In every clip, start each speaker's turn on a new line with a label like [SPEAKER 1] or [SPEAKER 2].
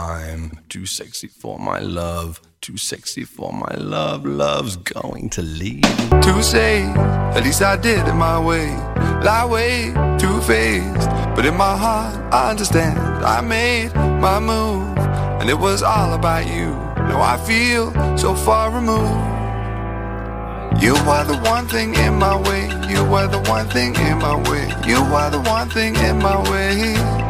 [SPEAKER 1] I'm too sexy for my love. Too sexy for my love. Love's going to leave.
[SPEAKER 2] Too safe, at least I did it my way. Lie way, too faced. But in my heart, I understand. I made my move, and it was all about you. Now I feel so far removed. You are the one thing in my way. You are the one thing in my way. You are the one thing in my way.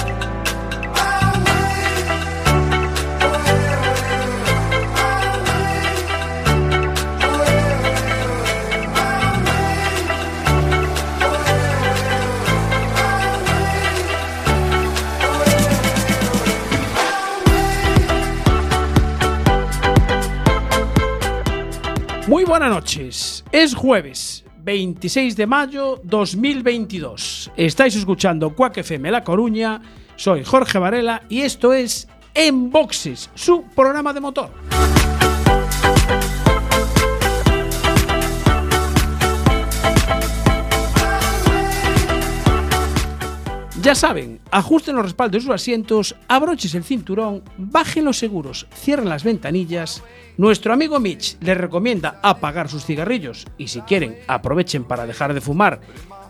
[SPEAKER 3] Buenas noches. Es jueves 26 de mayo 2022. Estáis escuchando Quack FM La Coruña. Soy Jorge Varela y esto es En Boxes, su programa de motor. Ya saben, ajusten los respaldos de sus asientos, abroches el cinturón, bajen los seguros, cierren las ventanillas. Nuestro amigo Mitch les recomienda apagar sus cigarrillos y si quieren aprovechen para dejar de fumar,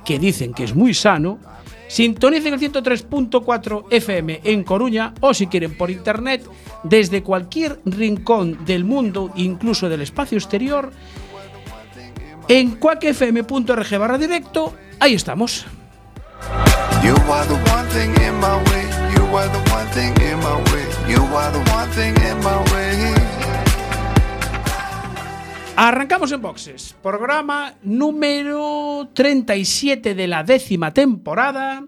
[SPEAKER 3] que dicen que es muy sano. Sintonicen el 103.4 FM en Coruña o si quieren por internet desde cualquier rincón del mundo, incluso del espacio exterior, en cuacfm.org barra directo. Ahí estamos.
[SPEAKER 2] You are the one thing in my way. You are the one thing in my way. You are the one thing in my way.
[SPEAKER 3] Arrancamos en boxes. Programa número 37 de la décima temporada.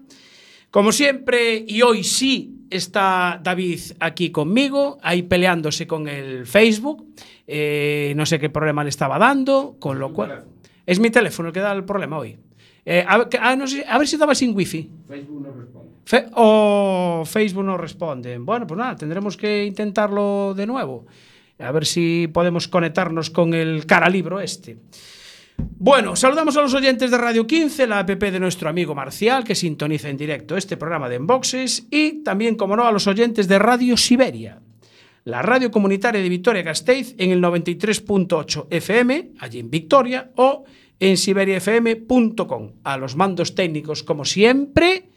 [SPEAKER 3] Como siempre, y hoy sí está David aquí conmigo, ahí peleándose con el Facebook. Eh, no sé qué problema le estaba dando, con lo cual. Es mi teléfono el que da el problema hoy. Eh, a, ah, no sé, a ver si estaba sin wifi. Fe- o Facebook no responde. Bueno, pues nada, tendremos que intentarlo de nuevo. A ver si podemos conectarnos con el cara libro este. Bueno, saludamos a los oyentes de Radio 15, la app de nuestro amigo Marcial, que sintoniza en directo este programa de Enboxes, y también, como no, a los oyentes de Radio Siberia, la radio comunitaria de Vitoria-Gasteiz en el 93.8 FM, allí en Victoria, o en siberiafm.com. A los mandos técnicos, como siempre,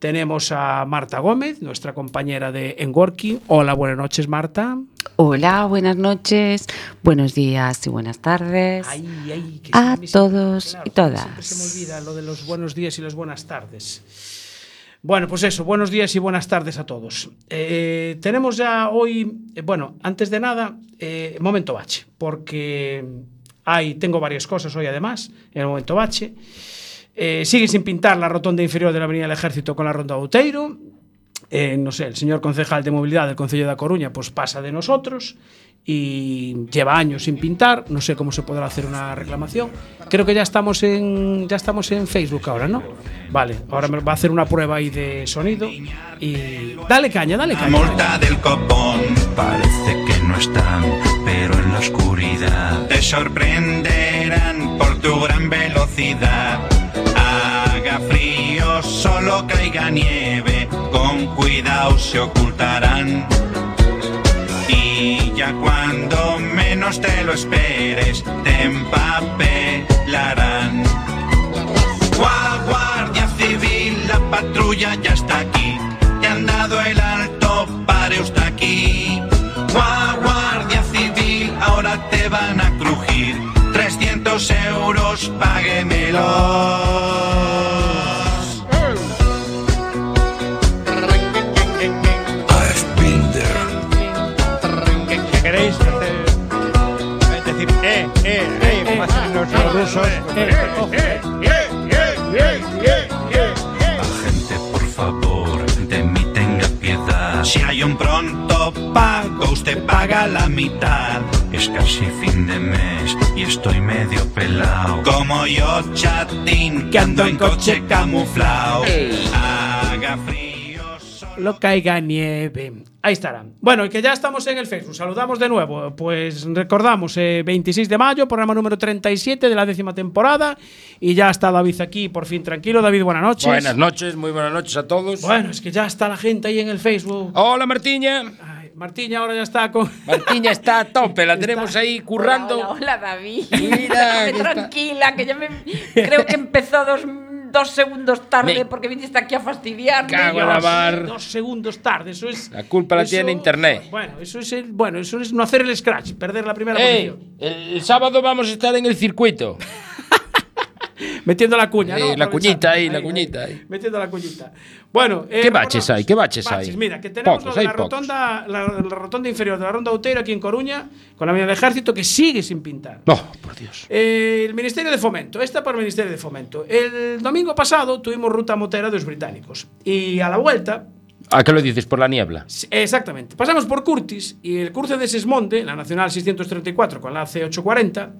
[SPEAKER 3] tenemos a Marta Gómez, nuestra compañera de Enworking. Hola, buenas noches, Marta.
[SPEAKER 4] Hola, buenas noches, buenos días y buenas tardes.
[SPEAKER 3] Ay, ay, que
[SPEAKER 4] A todos y todas.
[SPEAKER 3] Siempre se me olvida lo de los buenos días y las buenas tardes. Bueno, pues eso, buenos días y buenas tardes a todos. Eh, tenemos ya hoy, eh, bueno, antes de nada, eh, momento bache, porque hay, tengo varias cosas hoy además, en el momento bache. Eh, sigue sin pintar la rotonda inferior de la Avenida del Ejército con la Ronda Outeiro. Eh, no sé, el señor concejal de movilidad del Concello de A Coruña pues pasa de nosotros y lleva años sin pintar, no sé cómo se podrá hacer una reclamación. Creo que ya estamos en ya estamos en Facebook ahora, ¿no? Vale, ahora me va a hacer una prueba ahí de sonido y dale caña, dale
[SPEAKER 5] La
[SPEAKER 3] caña.
[SPEAKER 5] multa del copón parece que no están, pero en la oscuridad te sorprenderán por tu gran velocidad. Haga frío, solo caiga nieve, con cuidado se ocultarán. Y ya cuando menos te lo esperes, te empapelarán. Gua- Guardia Civil, la patrulla ya 300 euros, páguemelos.
[SPEAKER 6] ¿Qué queréis hacer? Decir, eh, eh, eh, hacen los rusos.
[SPEAKER 3] eh,
[SPEAKER 6] Eh, eh, eh, eh, eh, eh, eh.
[SPEAKER 5] Agente, por favor, de mí tenga piedad. Si hay un pronto pago, usted paga la mitad. Es casi fin de mes y estoy medio pelado. Como yo, chatín, que ando en coche camuflado. Haga frío. solo
[SPEAKER 3] caiga nieve. Ahí estarán. Bueno, y que ya estamos en el Facebook. Saludamos de nuevo. Pues recordamos, eh, 26 de mayo, programa número 37 de la décima temporada. Y ya está David aquí, por fin tranquilo. David, buenas noches.
[SPEAKER 7] Buenas noches, muy buenas noches a todos.
[SPEAKER 3] Bueno, es que ya está la gente ahí en el Facebook.
[SPEAKER 7] Hola Martiña.
[SPEAKER 3] Martín ahora ya está con.
[SPEAKER 7] Martiña está a tope, la
[SPEAKER 3] Está-
[SPEAKER 7] tenemos ahí currando.
[SPEAKER 4] Hola, hola, hola, David.
[SPEAKER 7] Mira, que
[SPEAKER 4] tranquila, que ya me. Creo que empezó dos, dos segundos tarde
[SPEAKER 7] Me-
[SPEAKER 4] porque viniste aquí a fastidiarme.
[SPEAKER 7] Cago en la mar.
[SPEAKER 3] Dos segundos tarde, eso es.
[SPEAKER 7] La culpa la
[SPEAKER 3] eso-
[SPEAKER 7] tiene Internet.
[SPEAKER 3] Bueno, eso es el- bueno, eso es no hacer el scratch, perder la primera posición.
[SPEAKER 7] El, el sábado vamos a estar en el circuito.
[SPEAKER 3] Metiendo la cuña,
[SPEAKER 7] Eh,
[SPEAKER 3] ¿no?
[SPEAKER 7] la cuñita ahí, la cuñita ahí.
[SPEAKER 3] Metiendo la cuñita. Bueno, eh,
[SPEAKER 7] ¿Qué baches hay? ¿Qué baches hay?
[SPEAKER 3] Mira, que tenemos
[SPEAKER 7] Pocos,
[SPEAKER 3] la, rotonda, la, la rotonda inferior de la Ronda Outeiro aquí en Coruña, con la avenida del Ejército, que sigue sin pintar.
[SPEAKER 7] No, por Dios.
[SPEAKER 3] Eh, el Ministerio de Fomento, esta por el Ministerio de Fomento. El domingo pasado tuvimos ruta motera de los británicos. Y a la vuelta,
[SPEAKER 7] ¿A qué lo dices? Por la niebla.
[SPEAKER 3] Exactamente. Pasamos por Curtis y el cruce de Sesmonte, la Nacional 634 con la C840,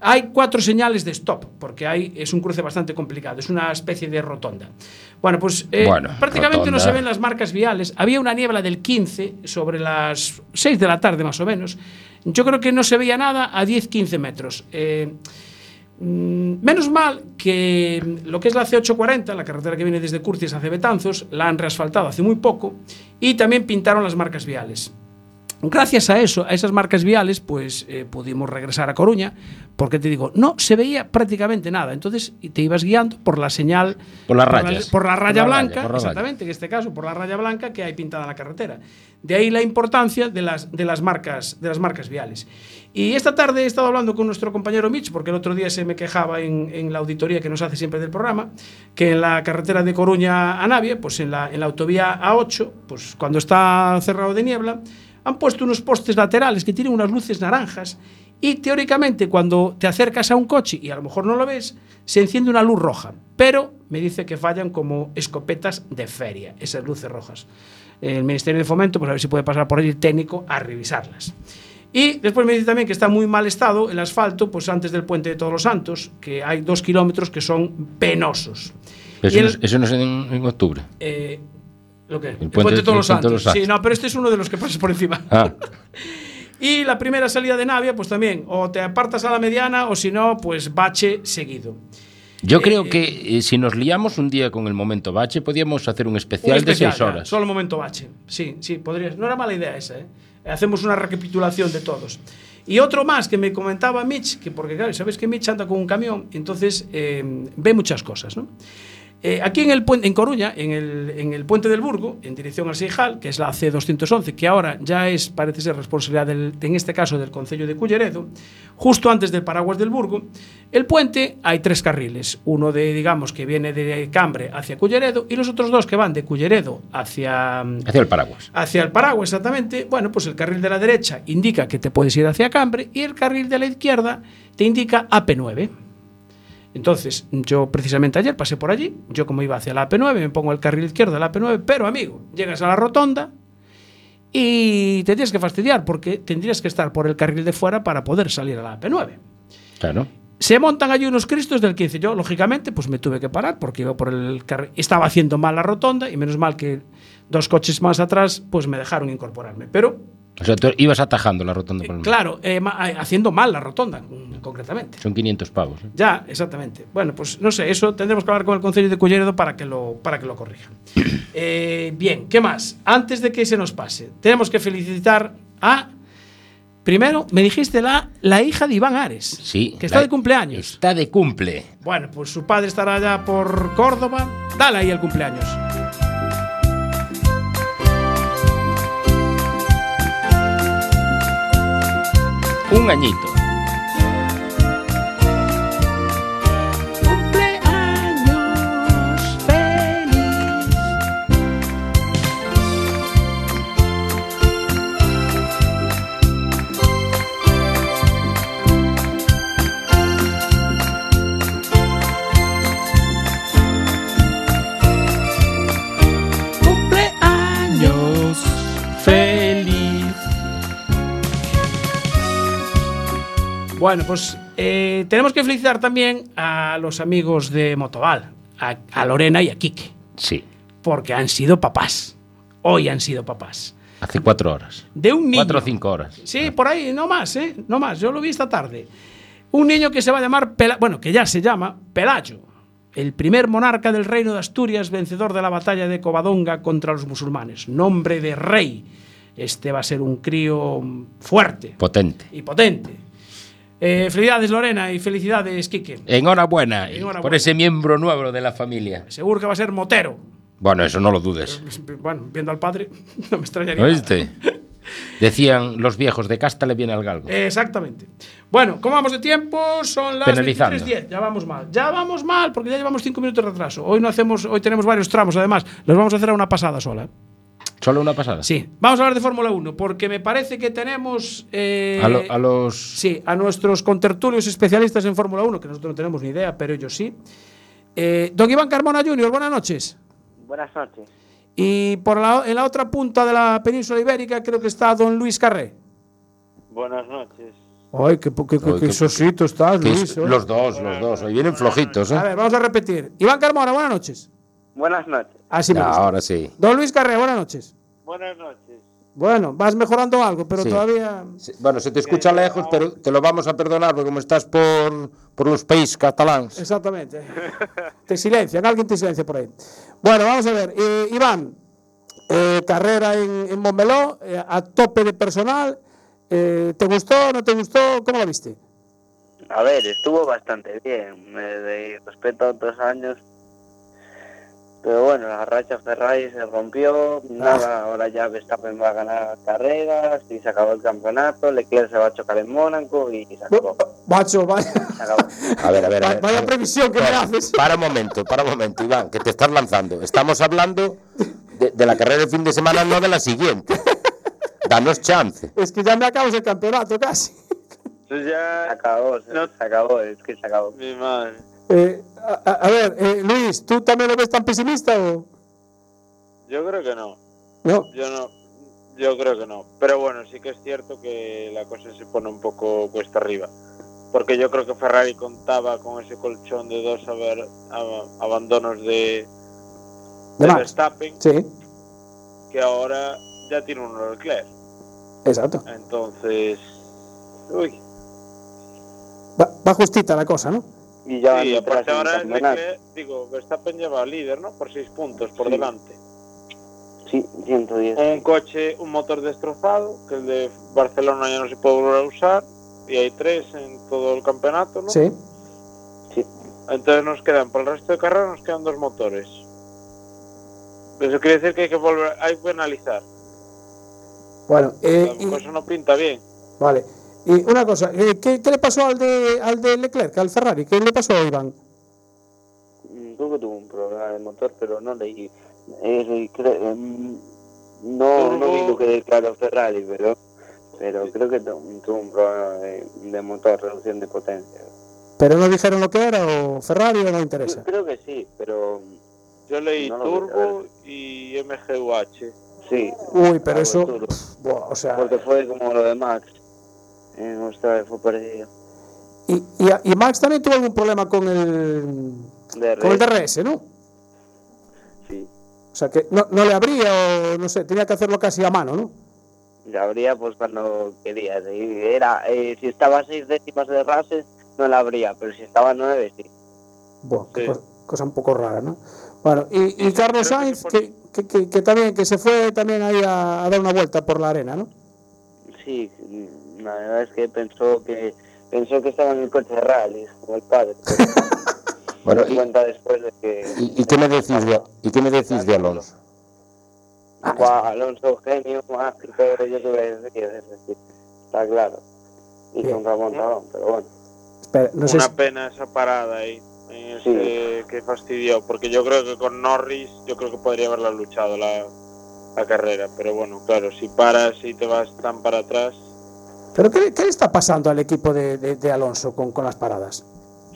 [SPEAKER 3] hay cuatro señales de stop, porque hay, es un cruce bastante complicado, es una especie de rotonda. Bueno, pues eh,
[SPEAKER 7] Bueno,
[SPEAKER 3] prácticamente no
[SPEAKER 7] rotonda.
[SPEAKER 3] se ven las marcas viales. Había una niebla del 15 sobre las 6 de la tarde más o menos. Yo creo que no se veía nada a 10-15 metros. Eh, Mm, Menos mal que lo que es la C840, la carretera que viene desde Curtis hacia Betanzos, la han reasfaltado hace muy poco y también pintaron las marcas viales. Gracias a eso, a esas marcas viales, pues eh, pudimos regresar a Coruña, porque te digo, no se veía prácticamente nada. Entonces te ibas guiando por la señal.
[SPEAKER 7] Por las
[SPEAKER 3] la-
[SPEAKER 7] rayas.
[SPEAKER 3] Por la raya
[SPEAKER 7] Por la raya,
[SPEAKER 3] blanca,
[SPEAKER 7] por la raya.
[SPEAKER 3] exactamente, en este caso, por la raya blanca que hay pintada en la carretera. De ahí la importancia de las, de las, marcas, de las marcas viales. Y esta tarde he estado hablando con nuestro compañero Mitch, porque el otro día se me quejaba en, en la auditoría que nos hace siempre del programa, que en la carretera de Coruña a Navia, pues en la, en la autovía A8, pues cuando está cerrado de niebla, han puesto unos postes laterales que tienen unas luces naranjas y teóricamente cuando te acercas a un coche y a lo mejor no lo ves, se enciende una luz roja. Pero me dice que fallan como escopetas de feria, esas luces rojas. El Ministerio de Fomento, pues a ver si puede pasar por ahí el técnico a revisarlas. Y después me dice también que está muy mal estado el asfalto, pues antes del puente de Todos los Santos, que hay dos kilómetros que son penosos.
[SPEAKER 7] Pero eso, no es, eso no es en, en octubre.
[SPEAKER 3] eh, ¿Lo qué? El
[SPEAKER 7] puente-
[SPEAKER 3] puente de Todos los
[SPEAKER 7] el puente
[SPEAKER 3] Santos.
[SPEAKER 7] los
[SPEAKER 3] Sí,
[SPEAKER 7] Santos.
[SPEAKER 3] no, pero este es uno de los que pasas por encima.
[SPEAKER 7] Ah,
[SPEAKER 3] Y la primera salida de Navia, pues también, o te apartas a la mediana, o si no, pues bache seguido.
[SPEAKER 7] yo
[SPEAKER 3] Eh,
[SPEAKER 7] creo que eh, si nos liamos un día con el momento bache, podíamos hacer un especial,
[SPEAKER 3] Un especial,
[SPEAKER 7] de seis
[SPEAKER 3] ya,
[SPEAKER 7] horas.
[SPEAKER 3] Solo momento bache. Sí, sí, podrías. No era mala idea esa, ¿eh? Hacemos una recapitulación de todos. Y otro más que me comentaba Mitch, que porque claro, sabes que Mitch anda con un camión, entonces eh, ve muchas cosas, ¿no? Eh, aquí en el puente, en Coruña, en el, en el puente del Burgo, en dirección al Seijal, que es la C211, que ahora ya es, parece ser responsabilidad, del, en este caso, del Concello de Culleredo, justo antes del paraguas del Burgo, el puente hay tres carriles, uno de, digamos, que viene de Cambre hacia Culleredo y los otros dos que van de Culleredo hacia,
[SPEAKER 7] Hacia el paraguas.
[SPEAKER 3] hacia el paraguas exactamente, bueno, pues el carril de la derecha indica que te puedes ir hacia Cambre y el carril de la izquierda te indica AP9. Entonces, yo precisamente ayer pasé por allí, yo como iba hacia la AP9, me pongo el carril izquierdo de la AP9, pero amigo, llegas a la rotonda y te tienes que fastidiar porque tendrías que estar por el carril de fuera para poder salir a la AP9.
[SPEAKER 7] Claro.
[SPEAKER 3] Se montan allí unos cristos del 15. Yo, lógicamente, pues me tuve que parar porque iba por el carril. Estaba haciendo mal la rotonda y menos mal que dos coches más atrás pues me dejaron incorporarme. Pero,
[SPEAKER 7] O sea, tú ibas atajando la rotonda por el medio.
[SPEAKER 3] claro, eh, eh, haciendo mal la rotonda, concretamente.
[SPEAKER 7] Son 500 pavos. ¿eh?
[SPEAKER 3] Ya, exactamente. Bueno, pues no sé, eso tendremos que hablar con el Consejo de Culleredo para que lo, para que lo corrijan. Eh, bien, ¿qué más? Antes de que se nos pase, tenemos que felicitar a. Primero, me dijiste la, la hija de Iván Ares.
[SPEAKER 7] Sí.
[SPEAKER 3] Que está de cumpleaños.
[SPEAKER 7] Está de cumple.
[SPEAKER 3] Bueno, pues su padre estará allá por Córdoba. Dale ahí el cumpleaños.
[SPEAKER 7] Un añito.
[SPEAKER 3] Bueno, pues eh, tenemos que felicitar también a los amigos de Motoval, a, a Lorena y a Quique,
[SPEAKER 7] Sí.
[SPEAKER 3] porque han sido papás. hoy han sido papás.
[SPEAKER 7] Hace cuatro horas.
[SPEAKER 3] De un niño.
[SPEAKER 7] Cuatro o cinco horas.
[SPEAKER 3] Sí, por ahí, no más, ¿eh? No más, yo lo vi esta tarde. Un niño que se va a llamar, Pela- bueno, que ya se llama Pelayo, el primer monarca del reino de Asturias, vencedor de la batalla de Covadonga contra los musulmanes. Nombre de rey. Este va a ser un crío fuerte
[SPEAKER 7] Potente.
[SPEAKER 3] y potente. Eh, felicidades, Lorena, y felicidades, Quique.
[SPEAKER 7] Enhorabuena,
[SPEAKER 3] Enhorabuena.
[SPEAKER 7] por ese miembro nuevo de la familia.
[SPEAKER 3] Seguro que va a ser motero.
[SPEAKER 7] Bueno, eso no lo dudes.
[SPEAKER 3] Bueno, viendo al padre, no me extrañaría. nada.
[SPEAKER 7] ¿Oíste? Decían los viejos, de casta le viene al galgo.
[SPEAKER 3] Exactamente. Bueno, ¿cómo vamos de tiempo? Son las
[SPEAKER 7] Penalizando.
[SPEAKER 3] 23.10. Ya vamos mal. Ya vamos mal porque ya llevamos 5 minutos de retraso. Hoy no hacemos, hoy tenemos varios tramos además. Los vamos a hacer a una pasada sola.
[SPEAKER 7] Solo una pasada.
[SPEAKER 3] Sí, vamos a hablar de Fórmula 1 porque me parece que tenemos eh,
[SPEAKER 7] A, lo- a los.
[SPEAKER 3] Sí, a nuestros contertulios especialistas en Fórmula 1, que nosotros no tenemos ni idea, pero ellos sí. Eh, don Iván Carmona Jr., buenas noches.
[SPEAKER 8] Buenas noches.
[SPEAKER 3] Y por la, en la otra punta de la península ibérica creo que está don Luis Carré.
[SPEAKER 8] Buenas noches.
[SPEAKER 3] Ay, qué, qué,
[SPEAKER 7] Ay, qué-
[SPEAKER 3] sosito estás, Luis. ¿eh?
[SPEAKER 7] los dos, los dos. Hoy vienen flojitos,
[SPEAKER 3] A
[SPEAKER 7] ¿eh?
[SPEAKER 3] ver, vamos a repetir. Iván Carmona, buenas noches.
[SPEAKER 8] Buenas noches.
[SPEAKER 3] Así me
[SPEAKER 7] Ya,
[SPEAKER 3] gusta.
[SPEAKER 7] ahora sí.
[SPEAKER 3] Don Luis Carré, buenas noches.
[SPEAKER 8] Buenas noches.
[SPEAKER 3] Bueno, vas mejorando algo, pero
[SPEAKER 7] Sí.
[SPEAKER 3] todavía.
[SPEAKER 7] Sí, Bueno, se te escucha lejos, pero te lo vamos a perdonar porque como estás por, por los países catalanes.
[SPEAKER 3] Exactamente. te silencian, alguien te silencia por ahí. Bueno, vamos a ver. Eh, Iván, eh, carrera en, en Montmeló, eh, a tope de personal. Eh, ¿Te gustó? ¿No te gustó? ¿Cómo lo viste?
[SPEAKER 8] A ver, estuvo bastante bien. eh, de respecto a otros años. Pero bueno, la racha Ferrari se rompió. Nada, ahora ya Verstappen va a ganar carreras y se acabó el campeonato. Leclerc se va a chocar en Mónaco y se acabó.
[SPEAKER 3] Macho, vaya,
[SPEAKER 8] Se acabó.
[SPEAKER 7] A ver, a ver, a
[SPEAKER 3] vaya,
[SPEAKER 7] ver.
[SPEAKER 3] vaya previsión que me haces.
[SPEAKER 7] para un momento, para un momento, Iván, que te estás lanzando. Estamos hablando de, de la carrera del fin de semana, no de la siguiente. Danos chance.
[SPEAKER 3] Es que ya me acabas el campeonato casi.
[SPEAKER 8] Eso ya se acabó, se, se acabó, es que se acabó. Mi madre.
[SPEAKER 3] Eh, a, a- a ver, eh, Luis, ¿tú también lo ves tan pesimista o
[SPEAKER 9] Yo creo que no.
[SPEAKER 3] no?
[SPEAKER 9] Yo no. Yo creo que no. Pero bueno, sí que es cierto que la cosa se pone un poco cuesta arriba. Porque yo creo que Ferrari contaba con ese colchón de dos haber- ab- abandonos de,
[SPEAKER 3] De
[SPEAKER 9] de. Verstappen,
[SPEAKER 3] Sí,
[SPEAKER 9] que ahora ya tiene uno Leclerc.
[SPEAKER 3] exacto.
[SPEAKER 9] Entonces. Uy.
[SPEAKER 3] Va, va justita la cosa, ¿no?
[SPEAKER 8] Y ya van
[SPEAKER 9] Sí,
[SPEAKER 8] detrás el
[SPEAKER 9] ahora
[SPEAKER 8] campeonato.
[SPEAKER 9] Leclerc, digo, Verstappen lleva líder, ¿no? Por seis puntos por
[SPEAKER 8] Sí.
[SPEAKER 9] delante.
[SPEAKER 8] Sí, 110.
[SPEAKER 9] Un coche, un motor destrozado, que el de Barcelona ya no se puede volver a usar, y hay tres en todo el campeonato, ¿no?
[SPEAKER 3] Sí.
[SPEAKER 9] Entonces nos quedan, por el resto de carrera nos quedan dos motores. Eso quiere decir que hay que volver, hay que analizar.
[SPEAKER 3] Bueno, eh,
[SPEAKER 9] cosa no pinta bien.
[SPEAKER 3] vale. Y una cosa, eh, ¿qué, qué le pasó al de, al de Leclerc, al Ferrari? ¿Qué le pasó a Iván?
[SPEAKER 8] Mm, Creo que tuvo un problema de motor, pero no leí. Eh, cre- em, no, no vi lo que declaró Ferrari, pero, pero creo que tu- tuvo un problema de, de motor, reducción de potencia.
[SPEAKER 3] ¿Pero no dijeron lo que era o Ferrari o no interesa?
[SPEAKER 8] Creo que sí, pero
[SPEAKER 9] Yo leí
[SPEAKER 8] No vi,
[SPEAKER 9] Turbo y MGUH.
[SPEAKER 8] sí.
[SPEAKER 3] Uy, pero
[SPEAKER 8] algo
[SPEAKER 3] eso, o sea,
[SPEAKER 8] Porque fue como lo de Max. En Australia fue perdido.
[SPEAKER 3] y, y, y Max también tuvo algún problema con el,
[SPEAKER 8] De
[SPEAKER 3] con el DRS, ¿no?
[SPEAKER 8] Sí.
[SPEAKER 3] O sea, que no, no le abría o no sé, tenía que hacerlo casi a mano, ¿no?
[SPEAKER 8] La abría pues cuando quería. sí. Era, eh, si estaba a seis décimas de rases, no la abría, pero si estaba a nueve, sí.
[SPEAKER 3] Qué
[SPEAKER 9] Sí.
[SPEAKER 3] cosa, cosa un poco rara, ¿no? Bueno, y, y Carlos Sainz, que, que, que- que también, que se fue también ahí a, a dar una vuelta por la arena, ¿no?
[SPEAKER 8] Sí, la verdad es que pensó que pensó que estaba en el coche de rally, como el padre. pero
[SPEAKER 7] Bueno, y-
[SPEAKER 8] cuenta después de que
[SPEAKER 7] ¿Y, y qué me decís de, ¿Y qué me decís de Alonso?
[SPEAKER 8] Guau, Alonso genio, mágico, yo te voy a decir, es decir, está claro. Hizo
[SPEAKER 3] Bien.
[SPEAKER 8] un remontadón, pero bueno.
[SPEAKER 3] Espera, no sé
[SPEAKER 9] Una
[SPEAKER 3] si-
[SPEAKER 9] pena esa parada ahí, en ese que fastidió, porque yo creo que con Norris, yo creo que podría haberla luchado la, la carrera, pero bueno, claro, si paras y te vas tan para atrás,
[SPEAKER 3] ¿Pero qué, qué le está pasando al equipo de, de- de Alonso con, con las paradas?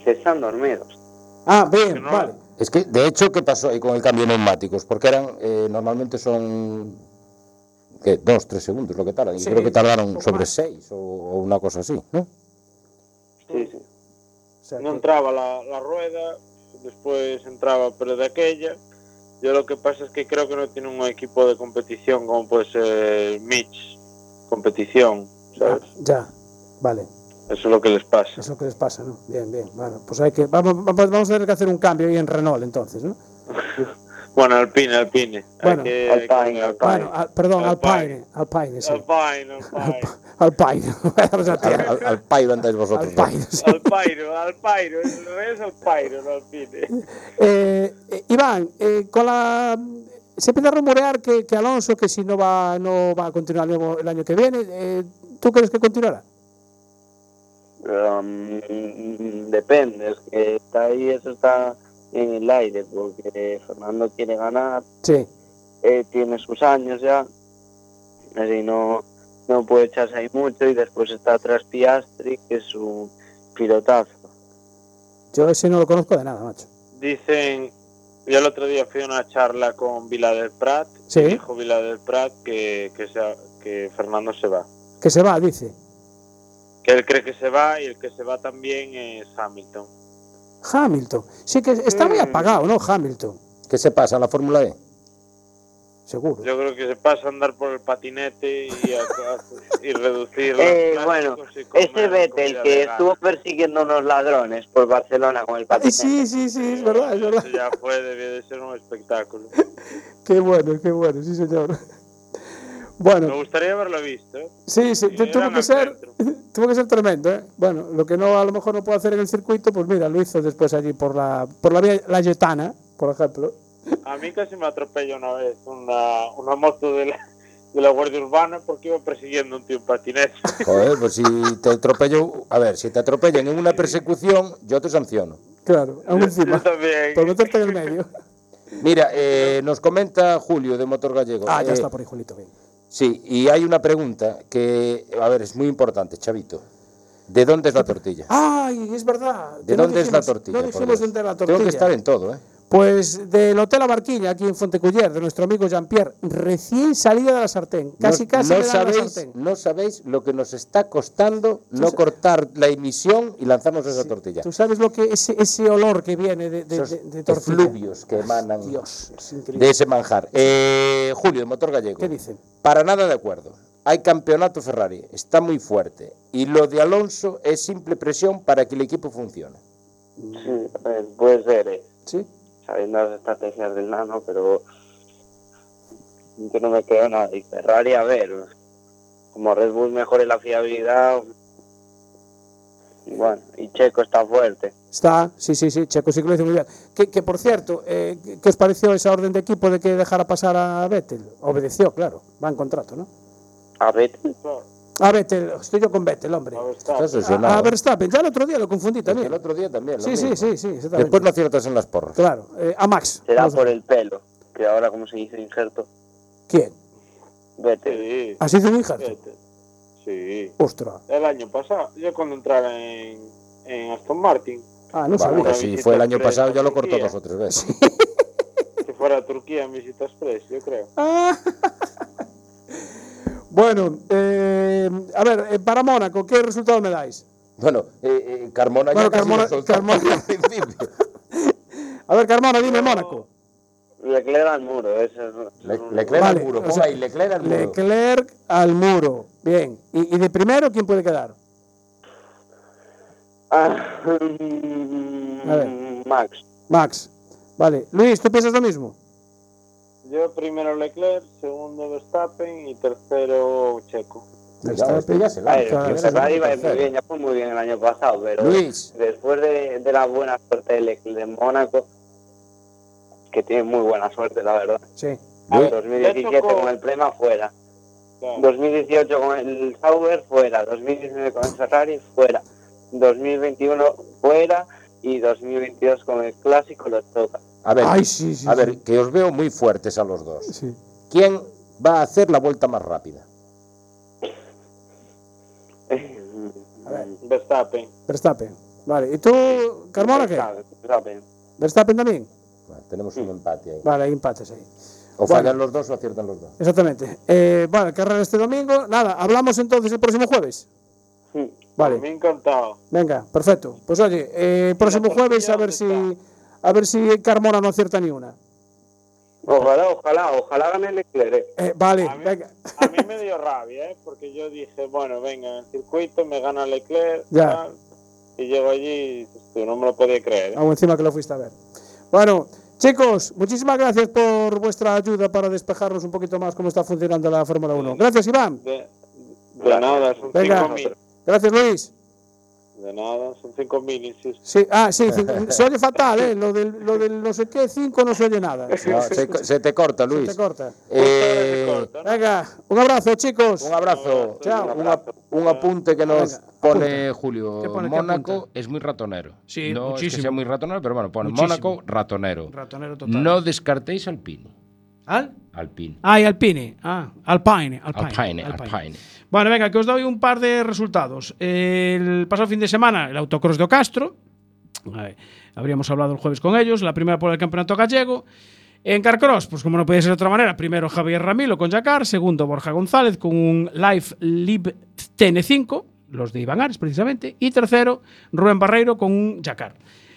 [SPEAKER 8] Se están dormidos.
[SPEAKER 3] Ah, bien,
[SPEAKER 9] no-
[SPEAKER 3] vale.
[SPEAKER 7] Es que, de hecho, ¿qué pasó ahí con el cambio de neumáticos? Porque eran, eh, normalmente son, ¿qué? Dos, tres segundos lo que tardan. Y
[SPEAKER 3] Sí,
[SPEAKER 7] creo que tardaron sobre
[SPEAKER 3] más.
[SPEAKER 7] seis o, o una cosa así, ¿no?
[SPEAKER 8] Sí, sí.
[SPEAKER 3] O sea,
[SPEAKER 9] no
[SPEAKER 3] que-
[SPEAKER 9] entraba la, la rueda, después entraba pero de aquella, Yo lo que pasa es que creo que no tiene un equipo de competición como puede ser Mitch. Competición, ¿sabes?
[SPEAKER 3] Ya, vale.
[SPEAKER 9] Eso es lo que les pasa.
[SPEAKER 3] Es lo que les pasa, ¿no? Bien, bien. Bueno, pues hay que. Vamos, vamos vamos a tener que hacer un cambio ahí en Renault entonces, ¿no?
[SPEAKER 9] Bueno, Alpine, Alpine.
[SPEAKER 3] Bueno.
[SPEAKER 9] que-
[SPEAKER 8] Alpine, Alpine.
[SPEAKER 3] Bueno, al- perdón,
[SPEAKER 9] Alpine.
[SPEAKER 3] Alpine. Alpine, sí.
[SPEAKER 9] Alpine, Alpine.
[SPEAKER 3] Alpine.
[SPEAKER 7] Al, al, al pairo andáis vosotros. ¿no?
[SPEAKER 3] Alpine, sí.
[SPEAKER 9] Es Alpairo, no Alpine.
[SPEAKER 3] Eh, eh, Iván, eh, con la se empieza a rumorear que, que Alonso que si no va no va a continuar el año que viene. eh, ¿Tú crees que continuará?
[SPEAKER 8] Um, depende, es que está ahí, eso está en el aire, porque Fernando quiere ganar,
[SPEAKER 3] Sí.
[SPEAKER 8] eh, tiene sus años ya, así no, no puede echarse ahí mucho, y después está atrás Piastri, que es un pilotazo.
[SPEAKER 3] Yo ese no lo conozco de nada, macho.
[SPEAKER 9] Dicen, yo el otro día fui a una charla con Vila del Prat,
[SPEAKER 3] Sí.
[SPEAKER 9] y dijo Vila del Prat que, que, se- que Fernando se va.
[SPEAKER 3] Que se va, dice.
[SPEAKER 9] Que él cree que se va y el que se va también es Hamilton.
[SPEAKER 3] Hamilton. Sí que está muy
[SPEAKER 9] Mm.
[SPEAKER 3] apagado, ¿no? Hamilton.
[SPEAKER 7] ¿Qué se pasa la Fórmula E?
[SPEAKER 3] Seguro.
[SPEAKER 9] Yo creo que se pasa a andar por el patinete y, a- y reducir los
[SPEAKER 8] Eh, bueno, Ese Vettel que estuvo persiguiendo unos ladrones por Barcelona con el patinete.
[SPEAKER 3] sí, sí, sí, es verdad, es verdad.
[SPEAKER 9] Eso ya fue, debió de ser un espectáculo.
[SPEAKER 3] Qué bueno, qué bueno, sí, señor.
[SPEAKER 9] Me gustaría haberlo visto. ¿eh?
[SPEAKER 3] sí, sí, tuvo que ser, tuvo que ser tremendo, ¿eh? Bueno, lo que no a lo mejor no puede hacer en el circuito, pues mira, lo hizo después allí por la por la vía Layetana, por ejemplo.
[SPEAKER 9] A mí casi me atropella una vez una, una moto de la, de la Guardia Urbana porque iba persiguiendo a un tío en patinete.
[SPEAKER 7] Joder, pues si te atropello. A ver, si te atropellan en una persecución, yo te sanciono.
[SPEAKER 3] Claro, aún
[SPEAKER 9] Yo
[SPEAKER 3] encima.
[SPEAKER 9] también.
[SPEAKER 3] Por meterte en el medio.
[SPEAKER 7] Mira, eh, nos comenta Julio de Motor Gallego.
[SPEAKER 3] Ah, ya
[SPEAKER 7] Eh,
[SPEAKER 3] está por ahí, Julito, bien.
[SPEAKER 7] Sí, y hay una pregunta que, a ver, es muy importante, Chavito. ¿De dónde es la tortilla?
[SPEAKER 3] Ay, es verdad.
[SPEAKER 7] ¿De dónde es la tortilla?
[SPEAKER 3] No dijimos dónde la tortilla.
[SPEAKER 7] Tengo que estar en todo, ¿eh?
[SPEAKER 3] Pues del Hotel La Barquilla, aquí en Fonteculler, de nuestro amigo Jean-Pierre, recién salida de la sartén. Casi,
[SPEAKER 7] no,
[SPEAKER 3] casi
[SPEAKER 7] no
[SPEAKER 3] dan la
[SPEAKER 7] sabéis,
[SPEAKER 3] sartén.
[SPEAKER 7] no sabéis lo que nos está costando no cortar la emisión y lanzarnos esa tortilla.
[SPEAKER 3] Tú sabes lo que ese, ese olor que viene de, de,
[SPEAKER 7] Esos
[SPEAKER 3] de- de tortilla.
[SPEAKER 7] efluvios que emanan
[SPEAKER 3] Dios, es increíble.
[SPEAKER 7] de ese manjar. Eh, Julio, de Motor Gallego.
[SPEAKER 3] ¿Qué dicen?
[SPEAKER 7] Para nada de acuerdo. Hay campeonato Ferrari, está muy fuerte. Y lo de Alonso es simple presión para que el equipo funcione.
[SPEAKER 8] Sí, puede ser, eh,
[SPEAKER 3] Sí.
[SPEAKER 8] Sabiendo las estrategias del nano, pero yo no me creo nada. Y Ferrari, a ver, como Red Bull mejore la fiabilidad, bueno, y Checo está fuerte.
[SPEAKER 3] Está, sí, sí, sí, Checo sí que lo hizo muy bien. Que, que por cierto, eh, ¿qué- ¿qué os pareció esa orden de equipo de que dejara pasar a Vettel? Obedeció, claro, va en contrato, ¿no?
[SPEAKER 8] A Vettel,
[SPEAKER 3] A Vettel, estoy yo con Vettel, hombre.
[SPEAKER 9] A ver, está.
[SPEAKER 7] Estás
[SPEAKER 3] A, Verstappen, ya el otro día lo confundí también.
[SPEAKER 7] el otro día también. lo
[SPEAKER 3] Sí, sí,
[SPEAKER 7] mismo.
[SPEAKER 3] sí, sí.
[SPEAKER 7] Después no aciertas en las porras.
[SPEAKER 3] Claro, eh, a Max.
[SPEAKER 8] será por el pelo, que ahora como se dice injerto,
[SPEAKER 3] ¿Quién?
[SPEAKER 8] Vettel.
[SPEAKER 9] Sí,
[SPEAKER 3] ¿Has sido un injerto?
[SPEAKER 9] vete. Sí.
[SPEAKER 3] Ostras.
[SPEAKER 9] El año pasado, yo cuando entrara en, en Aston Martin,
[SPEAKER 3] Ah, no
[SPEAKER 7] Bueno,
[SPEAKER 3] sabía.
[SPEAKER 7] si fue el año pasado ya lo cortó dos o tres veces.
[SPEAKER 9] si fuera a Turquía en visita express, yo creo.
[SPEAKER 3] Ah. bueno, eh, a ver, eh, para Mónaco, ¿qué resultado me dais?
[SPEAKER 7] Bueno, eh, eh, Carmona
[SPEAKER 3] Bueno,
[SPEAKER 7] ya casi
[SPEAKER 3] Carmona-
[SPEAKER 7] soltó
[SPEAKER 3] Carmona-
[SPEAKER 7] al principio.
[SPEAKER 3] A ver, Carmona, dime Mónaco.
[SPEAKER 8] Leclerc al muro, eso es...
[SPEAKER 7] Le- Leclerc
[SPEAKER 3] Vale,
[SPEAKER 7] al muro,
[SPEAKER 3] o
[SPEAKER 7] pon
[SPEAKER 3] sea,
[SPEAKER 7] ahí, Leclerc al muro.
[SPEAKER 3] Leclerc al muro. Bien. ¿Y, y de primero quién puede quedar?
[SPEAKER 8] Ah,
[SPEAKER 3] A ver.
[SPEAKER 8] Max.
[SPEAKER 3] Max. Vale. Luis, ¿tú piensas lo mismo?
[SPEAKER 9] Yo primero Leclerc, segundo Verstappen y tercero Checo.
[SPEAKER 7] Ya, este ya se
[SPEAKER 8] ver, Ferrari va muy bien, ya fue muy bien el año pasado, pero
[SPEAKER 7] Luis,
[SPEAKER 8] después de, de la buena suerte de Leclerc de Mónaco, que tiene muy buena suerte, la verdad.
[SPEAKER 3] Sí.
[SPEAKER 7] Luis.
[SPEAKER 8] 2017
[SPEAKER 9] Le tocó-
[SPEAKER 8] con el Prema fuera,
[SPEAKER 9] Claro.
[SPEAKER 8] 2018 con el Sauber fuera, 2019 con el Ferrari fuera, 2021 fuera y 2022 con el Clásico lo toca.
[SPEAKER 7] A ver,
[SPEAKER 3] Ay, sí, sí.
[SPEAKER 7] a
[SPEAKER 3] sí.
[SPEAKER 7] ver, que os veo muy fuertes a los dos.
[SPEAKER 3] Sí.
[SPEAKER 7] ¿Quién va a hacer la vuelta más rápida?
[SPEAKER 3] A ver.
[SPEAKER 9] Verstappen.
[SPEAKER 3] Verstappen. Vale. ¿Y tú, Carmona, qué?
[SPEAKER 8] Verstappen, Verstappen.
[SPEAKER 3] ¿Verstappen también?
[SPEAKER 7] Tenemos un empate ahí.
[SPEAKER 3] Vale, hay empates ahí.
[SPEAKER 7] O
[SPEAKER 3] Bueno.
[SPEAKER 7] fallan los dos o aciertan los dos.
[SPEAKER 3] Exactamente. Eh, vale, carrera este domingo. Nada, hablamos entonces el próximo jueves.
[SPEAKER 8] Hmm.
[SPEAKER 3] Vale.
[SPEAKER 9] Me ha encantado.
[SPEAKER 3] Venga, perfecto. Pues oye, eh, próximo
[SPEAKER 9] tortilla
[SPEAKER 3] jueves a ver si a ver si Carmona no acierta ni una.
[SPEAKER 8] Ojalá, ojalá, ojalá gane Leclerc. eh.
[SPEAKER 9] Eh, vale,
[SPEAKER 10] A mí,
[SPEAKER 9] venga.
[SPEAKER 10] a mí me dio rabia, ¿eh? porque yo dije, bueno, venga, en el circuito me gana Leclerc.
[SPEAKER 9] Ya.
[SPEAKER 10] tal, y llego allí y dices tú, no me lo podía creer. ¿eh?
[SPEAKER 9] Aún encima que lo fuiste a ver. Bueno, chicos, muchísimas gracias por vuestra ayuda para despejarnos un poquito más cómo está funcionando la Fórmula 1. Gracias, Iván.
[SPEAKER 10] De, de nada, son
[SPEAKER 9] Venga.
[SPEAKER 10] 5.000.
[SPEAKER 9] Gracias, Luis.
[SPEAKER 10] De nada, son 5.000, insisto.
[SPEAKER 9] Sí, ah, sí, cinco- se oye fatal, ¿eh? Lo del, lo del no sé qué, 5 no se oye nada.
[SPEAKER 7] No, se, se te corta,
[SPEAKER 9] Se
[SPEAKER 7] Luis.
[SPEAKER 9] te corta.
[SPEAKER 7] Eh,
[SPEAKER 9] Venga, un abrazo, chicos.
[SPEAKER 7] un abrazo.
[SPEAKER 9] Chao.
[SPEAKER 7] Un, ap- un apunte que nos
[SPEAKER 9] Venga,
[SPEAKER 7] pone Julio.
[SPEAKER 9] ¿Qué pone? ¿Qué
[SPEAKER 7] Mónaco es muy ratonero.
[SPEAKER 3] Sí,
[SPEAKER 7] no es que
[SPEAKER 3] muchísimo.
[SPEAKER 7] sea muy ratonero, pero bueno, pone
[SPEAKER 3] Muchísimo.
[SPEAKER 7] Mónaco ratonero.
[SPEAKER 3] Ratonero total.
[SPEAKER 7] No descartéis Alpine.
[SPEAKER 3] ¿Al?
[SPEAKER 7] Alpine.
[SPEAKER 3] Ah, y Alpine. Ah, Alpine. Alpine.
[SPEAKER 7] Alpine, Alpine.
[SPEAKER 3] Bueno, venga, que os doy un par de resultados. El pasado fin de semana, el autocross de Ocastro. Habríamos hablado el jueves con ellos. La primera por el campeonato gallego. En Carcross, pues como no podía ser de otra manera, primero Javier Ramilo con Jacar, segundo Borja González con un Life Lib TN5, los de Iván precisamente, y tercero Rubén Barreiro con un Jacar.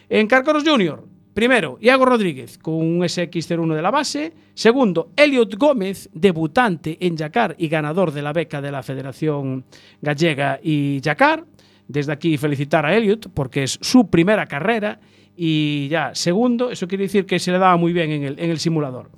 [SPEAKER 3] En Carcross Junior, primero Iago Rodríguez con un SX01 de la base, segundo Elliot Gómez, debutante en Jacar y ganador de la beca de la Federación Gallega y Jacar. Desde aquí felicitar a Elliot porque es su primera carrera y ya segundo, eso quiere decir que se le daba muy bien en el, en el simulador.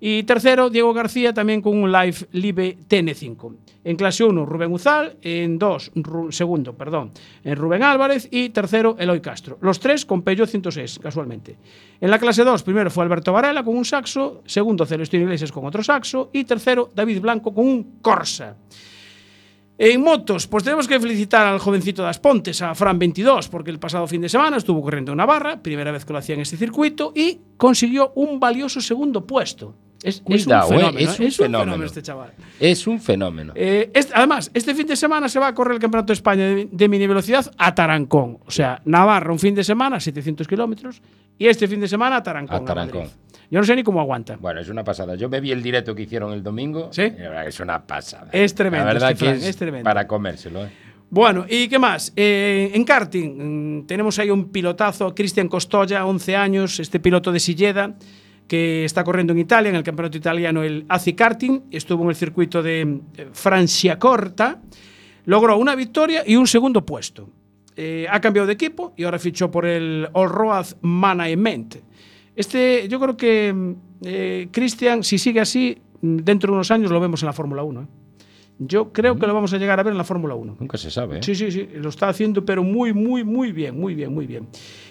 [SPEAKER 3] Y tercero, Diego García también con un Live Live TN5. En clase 1, Rubén Uzal. En 2, segundo, perdón, en Rubén Álvarez. Y tercero, Eloy Castro. Los tres con Peugeot 106, casualmente. En la clase 2, primero fue Alberto Varela con un saxo. Segundo, Celestino Iglesias con otro saxo. Y tercero, David Blanco con un Corsa. En motos, pues tenemos que felicitar al jovencito de Aspontes, a Fran 22, porque el pasado fin de semana estuvo corriendo en Navarra, primera vez que lo hacía en este circuito, y consiguió un valioso segundo puesto. Es, es
[SPEAKER 7] Cuidado,
[SPEAKER 3] un
[SPEAKER 7] eh,
[SPEAKER 3] fenómeno,
[SPEAKER 7] es
[SPEAKER 3] ¿eh?
[SPEAKER 7] un fenómeno.
[SPEAKER 3] este chaval.
[SPEAKER 7] Es un fenómeno.
[SPEAKER 3] Eh, este- además, este fin de semana se va a correr el Campeonato de España de, de mini velocidad a Tarancón. O sea, Navarra un fin de semana, 700 kilómetros, y este fin de semana a Tarancón.
[SPEAKER 7] A Tarancón.
[SPEAKER 3] Madrid. Yo no sé ni cómo aguanta.
[SPEAKER 7] Bueno, es una pasada. Yo me vi el directo que hicieron el domingo.
[SPEAKER 3] ¿Sí?
[SPEAKER 7] que es una pasada.
[SPEAKER 3] Es tremendo,
[SPEAKER 7] La verdad
[SPEAKER 3] este
[SPEAKER 7] que es,
[SPEAKER 3] es tremendo.
[SPEAKER 7] para comérselo. ¿eh?
[SPEAKER 3] Bueno, ¿y qué más? Eh, en karting mm, tenemos ahí un pilotazo, Cristian Costolla, 11 años, este piloto de Silleda, que está corriendo en Italia, en el campeonato italiano, el ACI Karting, estuvo en el circuito de eh, Franciacorta, logró una victoria y un segundo puesto. Eh, ha cambiado de equipo y ahora fichó por el All Road Management. Este, yo creo que mm, eh, Cristian, si sigue así, mm, dentro de unos años lo vemos en la Fórmula 1. ¿eh? Yo creo que lo vamos a llegar a ver en la Fórmula 1.
[SPEAKER 7] Nunca se sabe. ¿eh?
[SPEAKER 3] Sí, sí, sí, lo está haciendo, pero muy, muy, muy bien, muy bien, muy bien.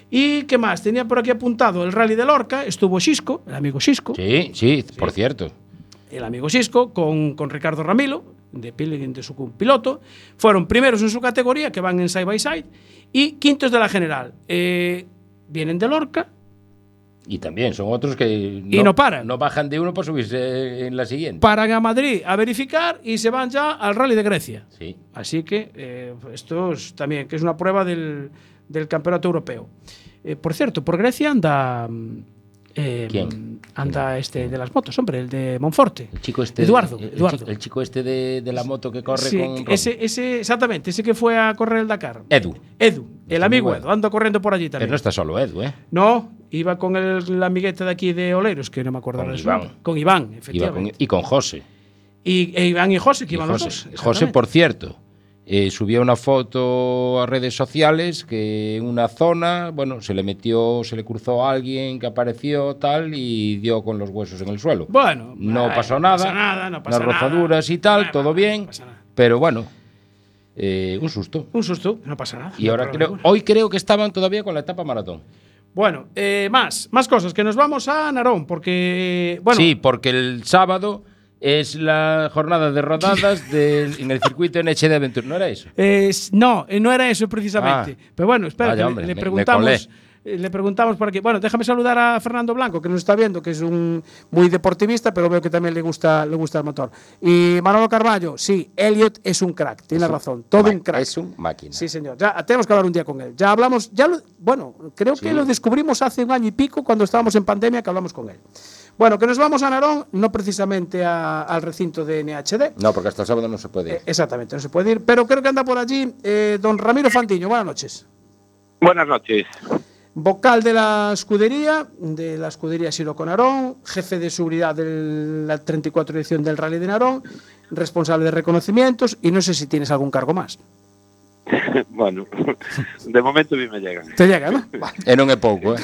[SPEAKER 3] ¿Y qué más? Tenía por aquí apuntado el Rally de Lorca, estuvo Xisco, el amigo Xisco,
[SPEAKER 7] Sí, sí, por cierto.
[SPEAKER 3] el amigo Xisco, con, con Ricardo Ramilo, de, de su piloto. Fueron primeros en su categoría, que van en side by side, y quintos de la general. Eh, vienen de Lorca,
[SPEAKER 7] Y también son otros que
[SPEAKER 3] Y no paran.
[SPEAKER 7] No bajan de uno para subirse en la siguiente.
[SPEAKER 3] paran a Madrid a verificar y se van ya al Rally de Grecia.
[SPEAKER 7] Sí.
[SPEAKER 3] Así que eh, esto es también que es una prueba del, del campeonato europeo. Eh, por cierto, por Grecia anda. mm, eh,
[SPEAKER 7] ¿Quién?
[SPEAKER 3] Anda este de las motos, hombre, el de Monforte.
[SPEAKER 7] El chico este.
[SPEAKER 3] Eduardo.
[SPEAKER 7] el,
[SPEAKER 3] Eduardo.
[SPEAKER 7] chico, el chico este de, de la moto que corre
[SPEAKER 3] Sí,
[SPEAKER 7] con.
[SPEAKER 3] Ese, ese, exactamente, ese que fue a correr el Dakar.
[SPEAKER 7] Edu.
[SPEAKER 3] Edu, el amigo
[SPEAKER 7] bueno.
[SPEAKER 3] Edu, anda corriendo por allí
[SPEAKER 7] Pero
[SPEAKER 3] también.
[SPEAKER 7] no está solo Edu, ¿eh?
[SPEAKER 3] No, iba con el, la amigueta de aquí de Oleiros, que no me acuerdo
[SPEAKER 7] Con
[SPEAKER 3] de su
[SPEAKER 7] Iván.
[SPEAKER 3] nombre. Con Iván,
[SPEAKER 7] Iba con-
[SPEAKER 3] efectivamente.
[SPEAKER 7] y con José.
[SPEAKER 3] Y, e Iván y José, que
[SPEAKER 7] Y
[SPEAKER 3] iban los
[SPEAKER 7] José.
[SPEAKER 3] dos.
[SPEAKER 7] José, por cierto, eh, subió una foto a redes sociales que en una zona, bueno, se le metió, se le cruzó a alguien que apareció tal y dio con los huesos en el suelo.
[SPEAKER 3] Bueno,
[SPEAKER 7] no
[SPEAKER 3] ay,
[SPEAKER 7] pasó
[SPEAKER 3] no
[SPEAKER 7] nada,
[SPEAKER 3] pasa nada, no pasa nada.
[SPEAKER 7] rozaduras y tal, todo
[SPEAKER 3] no
[SPEAKER 7] bien,
[SPEAKER 3] nada.
[SPEAKER 7] pero bueno, eh, un susto.
[SPEAKER 3] Un susto, no pasa nada.
[SPEAKER 7] Y
[SPEAKER 3] no
[SPEAKER 7] ahora creo, hoy creo que estaban todavía con la etapa maratón.
[SPEAKER 3] Bueno, eh, más, más cosas, que nos vamos a Narón, porque, bueno,
[SPEAKER 7] sí, porque el sábado es la jornada de rodadas en el circuito NH de Aventura, ¿no era eso?
[SPEAKER 3] es- no, no era eso precisamente.
[SPEAKER 7] Ah.
[SPEAKER 3] Pero bueno, espera, le- le,
[SPEAKER 7] me- me
[SPEAKER 3] preguntamos. Le preguntamos por aquí. Bueno, déjame saludar a Fernando Blanco, que nos está viendo, que es un muy deportivista, pero veo que también le gusta, le gusta el motor. Y Manolo Carballo, sí, Elliot es un crack, tiene razón, todo un crack.
[SPEAKER 7] Es un máquina.
[SPEAKER 3] Sí, señor. Ya tenemos que hablar un día con él. Ya hablamos, ya lo- bueno, creo que lo descubrimos hace un año y pico cuando estábamos en pandemia que hablamos con él. Bueno, que nos vamos a Narón, no precisamente a- al recinto de NHD.
[SPEAKER 7] No, porque hasta el sábado no se puede ir.
[SPEAKER 3] Eh, exactamente, no se puede ir, pero creo que anda por allí eh, don Ramiro Fandiño. Buenas noches.
[SPEAKER 11] Buenas noches.
[SPEAKER 3] Vocal de la escudería, de la escudería Siroco Narón, jefe de seguridad de la 34 edición del Rally de Narón, responsable de reconocimientos y no sé si tienes algún cargo más.
[SPEAKER 10] bueno, de momento bien me llegan.
[SPEAKER 3] Te llega, ¿no? Vale.
[SPEAKER 7] E non é pouco, eh?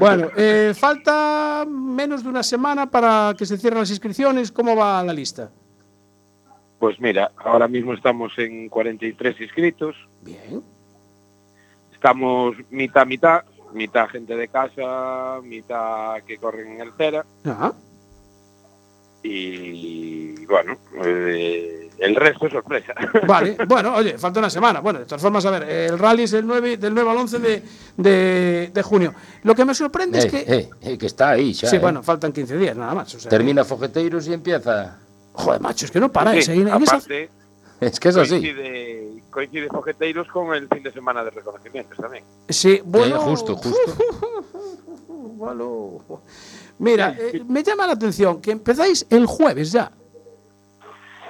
[SPEAKER 3] Bueno, eh, falta menos de una semana para que se cierren las inscripciones. ¿Cómo va la lista?
[SPEAKER 10] Pues mira, ahora mismo estamos en 43 inscritos.
[SPEAKER 3] Bien.
[SPEAKER 10] Estamos mitad, mitad. Mitad gente de casa, mitad que corren en el Cera.
[SPEAKER 3] Ajá.
[SPEAKER 10] Y bueno, eh, el resto es sorpresa.
[SPEAKER 3] Vale, bueno, oye, falta una semana. Bueno, de todas formas, a ver, el rally es el 9, del 9 al 11 de, de, de junio. Lo que me sorprende es
[SPEAKER 7] Eh,
[SPEAKER 3] que...
[SPEAKER 7] eh, eh, que está aí xa.
[SPEAKER 3] sí,
[SPEAKER 7] eh.
[SPEAKER 3] bueno, faltan 15 días nada más. o sea,
[SPEAKER 7] Termina Fogueteiros e empieza.
[SPEAKER 3] Joder, macho, es que no paráis.
[SPEAKER 10] Sí,
[SPEAKER 3] ahí en- en esa-
[SPEAKER 10] aparte,
[SPEAKER 7] Es que es así.
[SPEAKER 10] coincide, coincide Fogueteiros con el fin de semana de reconocimientos también.
[SPEAKER 3] Sí, bueno.
[SPEAKER 7] Eh, justo, justo.
[SPEAKER 3] Bueno. Mira, eh, me llama la atención que empezáis el jueves ya.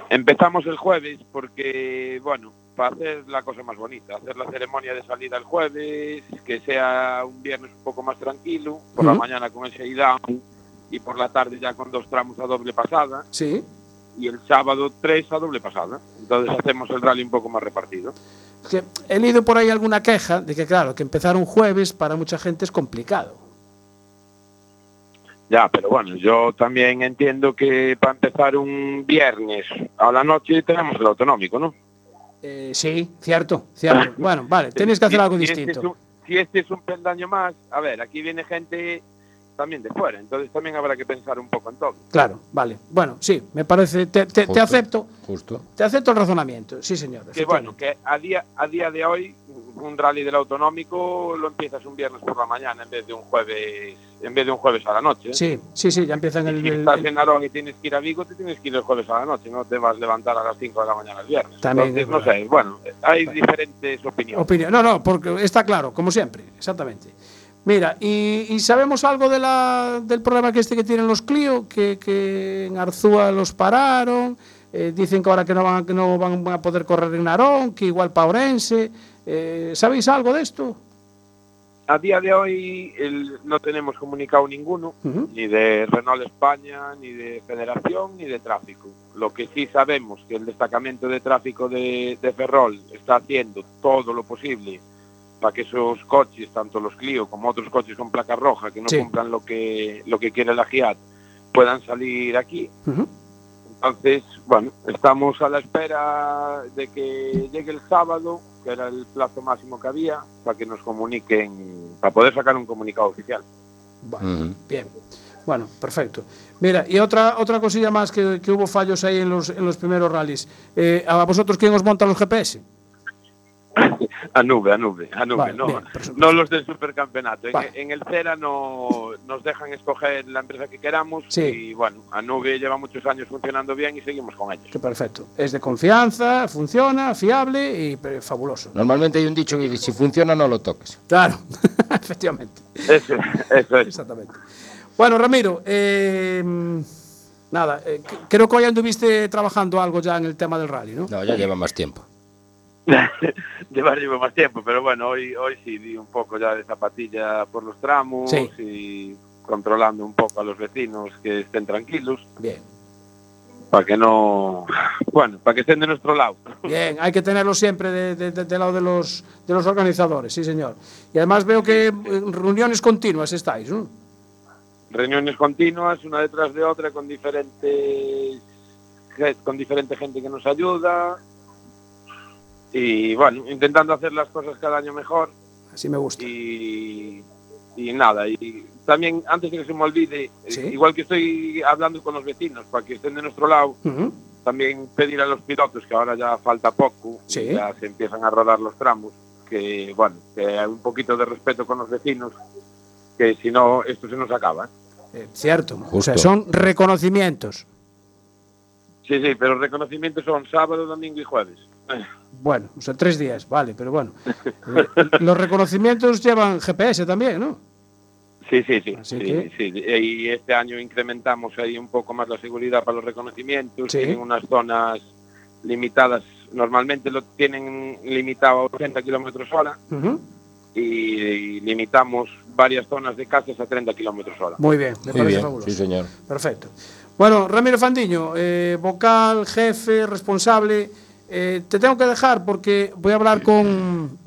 [SPEAKER 10] Empezamos el jueves porque, bueno, para hacer la cosa más bonita, hacer la ceremonia de salida el jueves, que sea un viernes un poco más tranquilo, por la
[SPEAKER 3] Ujú.
[SPEAKER 10] mañana con el shakedown y por la tarde ya con dos tramos a doble pasada
[SPEAKER 3] Sí.
[SPEAKER 10] Y el sábado tres a doble pasada. Entonces hacemos el rally un poco más repartido.
[SPEAKER 3] Que he leído por ahí alguna queja de que, claro, que empezar un jueves para mucha gente es complicado.
[SPEAKER 10] Ya, pero bueno, yo también entiendo que para empezar un viernes a la noche tenemos el autonómico, ¿no?
[SPEAKER 3] Eh, sí, cierto, cierto. Bueno, vale, tenéis que hacer
[SPEAKER 10] Si-
[SPEAKER 3] algo
[SPEAKER 10] si este
[SPEAKER 3] distinto.
[SPEAKER 10] es un- si este es un peldaño más, a ver, aquí viene gente también de fuera, entonces también habrá que pensar un poco en todo.
[SPEAKER 3] Claro, vale. Bueno, sí, me parece. Te, te- acepto.
[SPEAKER 7] Justo.
[SPEAKER 3] Te acepto el razonamiento. Sí, señor.
[SPEAKER 10] Que bueno, que a día, a día de hoy un rally del autonómico lo empiezas un viernes por la mañana en vez de un jueves en vez de un jueves a la noche. ¿eh?
[SPEAKER 3] Sí, sí, sí, ya empiezan el.
[SPEAKER 10] Si
[SPEAKER 3] el-
[SPEAKER 10] estás
[SPEAKER 3] el-
[SPEAKER 10] en Narón y tienes que ir a Vigo, te tienes que ir el jueves a la noche, no te vas a levantar a las 5 de la mañana el viernes.
[SPEAKER 3] También
[SPEAKER 10] Entonces, no sé, bueno, hay diferentes opiniones.
[SPEAKER 3] opinión. No, no, porque está claro, como siempre, exactamente. Mira, y, y sabemos algo de la, del problema que este que tienen los Clio, que, que en Arzúa los pararon, eh, dicen que ahora que no van, que no van a poder correr en Narón, que igual para Orense. Eh, ¿Sabéis algo de esto?
[SPEAKER 10] A día de hoy el- no tenemos comunicado ninguno, ni de Renault España, ni de Federación, ni de Tráfico. Lo que sí sabemos que el destacamento de tráfico de, de Ferrol está haciendo todo lo posible para que esos coches, tanto los Clio como otros coches con placa roja, que no
[SPEAKER 3] Sí.
[SPEAKER 10] cumplan lo que, lo que quiere la GIAT, puedan salir aquí. Entonces, bueno, estamos a la espera de que llegue el sábado, que era el plazo máximo que había, para que nos comuniquen, para poder sacar un comunicado oficial.
[SPEAKER 3] Bien. Bueno, perfecto. Mira, y otra otra cosilla más que, que hubo fallos ahí en los, en los primeros rallies. Eh, ¿A vosotros quién os monta los GPS?
[SPEAKER 10] A nube, a nube, a nube,
[SPEAKER 3] Vale,
[SPEAKER 10] no,
[SPEAKER 3] bien,
[SPEAKER 10] no los del supercampeonato. En,
[SPEAKER 3] Vale.
[SPEAKER 10] en el CERA no nos dejan escoger la empresa que queramos
[SPEAKER 3] Sí.
[SPEAKER 10] y bueno, a nube lleva muchos años funcionando bien y seguimos con ellos.
[SPEAKER 3] Que perfecto. Es de confianza, funciona, fiable y pero, fabuloso.
[SPEAKER 7] Normalmente hay un dicho que dice, si funciona no lo toques.
[SPEAKER 3] Claro, efectivamente.
[SPEAKER 10] Eso, eso es.
[SPEAKER 3] Exactamente. Bueno, Ramiro, eh, nada, eh, creo que hoy anduviste trabajando algo ya en el tema del rally, ¿no?
[SPEAKER 7] No, ya lleva más tiempo.
[SPEAKER 10] Llevar llevo más tiempo, pero bueno, hoy, hoy sí di un poco ya de zapatilla por los tramos
[SPEAKER 3] Sí.
[SPEAKER 10] y controlando un poco a los vecinos que estén tranquilos,
[SPEAKER 3] Bien.
[SPEAKER 10] para que no, bueno, para que estén de nuestro lado.
[SPEAKER 3] Bien, hay que tenerlo siempre de- de- de- del lado de los, de los organizadores, sí, señor. Y además veo que en reuniones continuas estáis, ¿no?
[SPEAKER 10] Reuniones continuas, una detrás de otra, con diferentes con diferente gente que nos ayuda y bueno, intentando hacer las cosas cada año mejor
[SPEAKER 3] Así me gusta.
[SPEAKER 10] y, y nada, y también antes de que se me olvide,
[SPEAKER 3] Sí.
[SPEAKER 10] igual que estoy hablando con los vecinos para que estén de nuestro lado, también pedir a los pilotos que ahora ya falta poco,
[SPEAKER 3] Sí.
[SPEAKER 10] ya se empiezan a rodar los tramos, que bueno, que hay un poquito de respeto con los vecinos, que si no esto se nos acaba. ¿eh?
[SPEAKER 3] Cierto. O sea,
[SPEAKER 7] Justo.
[SPEAKER 3] son reconocimientos.
[SPEAKER 10] Sí, sí, pero reconocimientos son sábado, domingo y jueves.
[SPEAKER 3] Bueno, o sea, tres días, vale, pero bueno. Eh, los reconocimientos llevan GPS también, ¿no?
[SPEAKER 10] Sí, sí, sí.
[SPEAKER 3] Así
[SPEAKER 10] sí,
[SPEAKER 3] que-
[SPEAKER 10] sí. Y este año incrementamos ahí un poco más la seguridad para los reconocimientos.
[SPEAKER 3] Sí.
[SPEAKER 10] Tienen unas zonas limitadas. Normalmente lo tienen limitado a 80 kilómetros hora
[SPEAKER 11] y, y limitamos varias zonas de casas a 30 kilómetros hora.
[SPEAKER 3] Muy bien, me
[SPEAKER 7] Muy
[SPEAKER 3] parece
[SPEAKER 7] bien,
[SPEAKER 3] fabuloso.
[SPEAKER 7] sí, señor.
[SPEAKER 3] Perfecto. Bueno, Ramiro Fandiño, eh, vocal, jefe, responsable. Eh, te tengo que dejar porque voy a hablar con,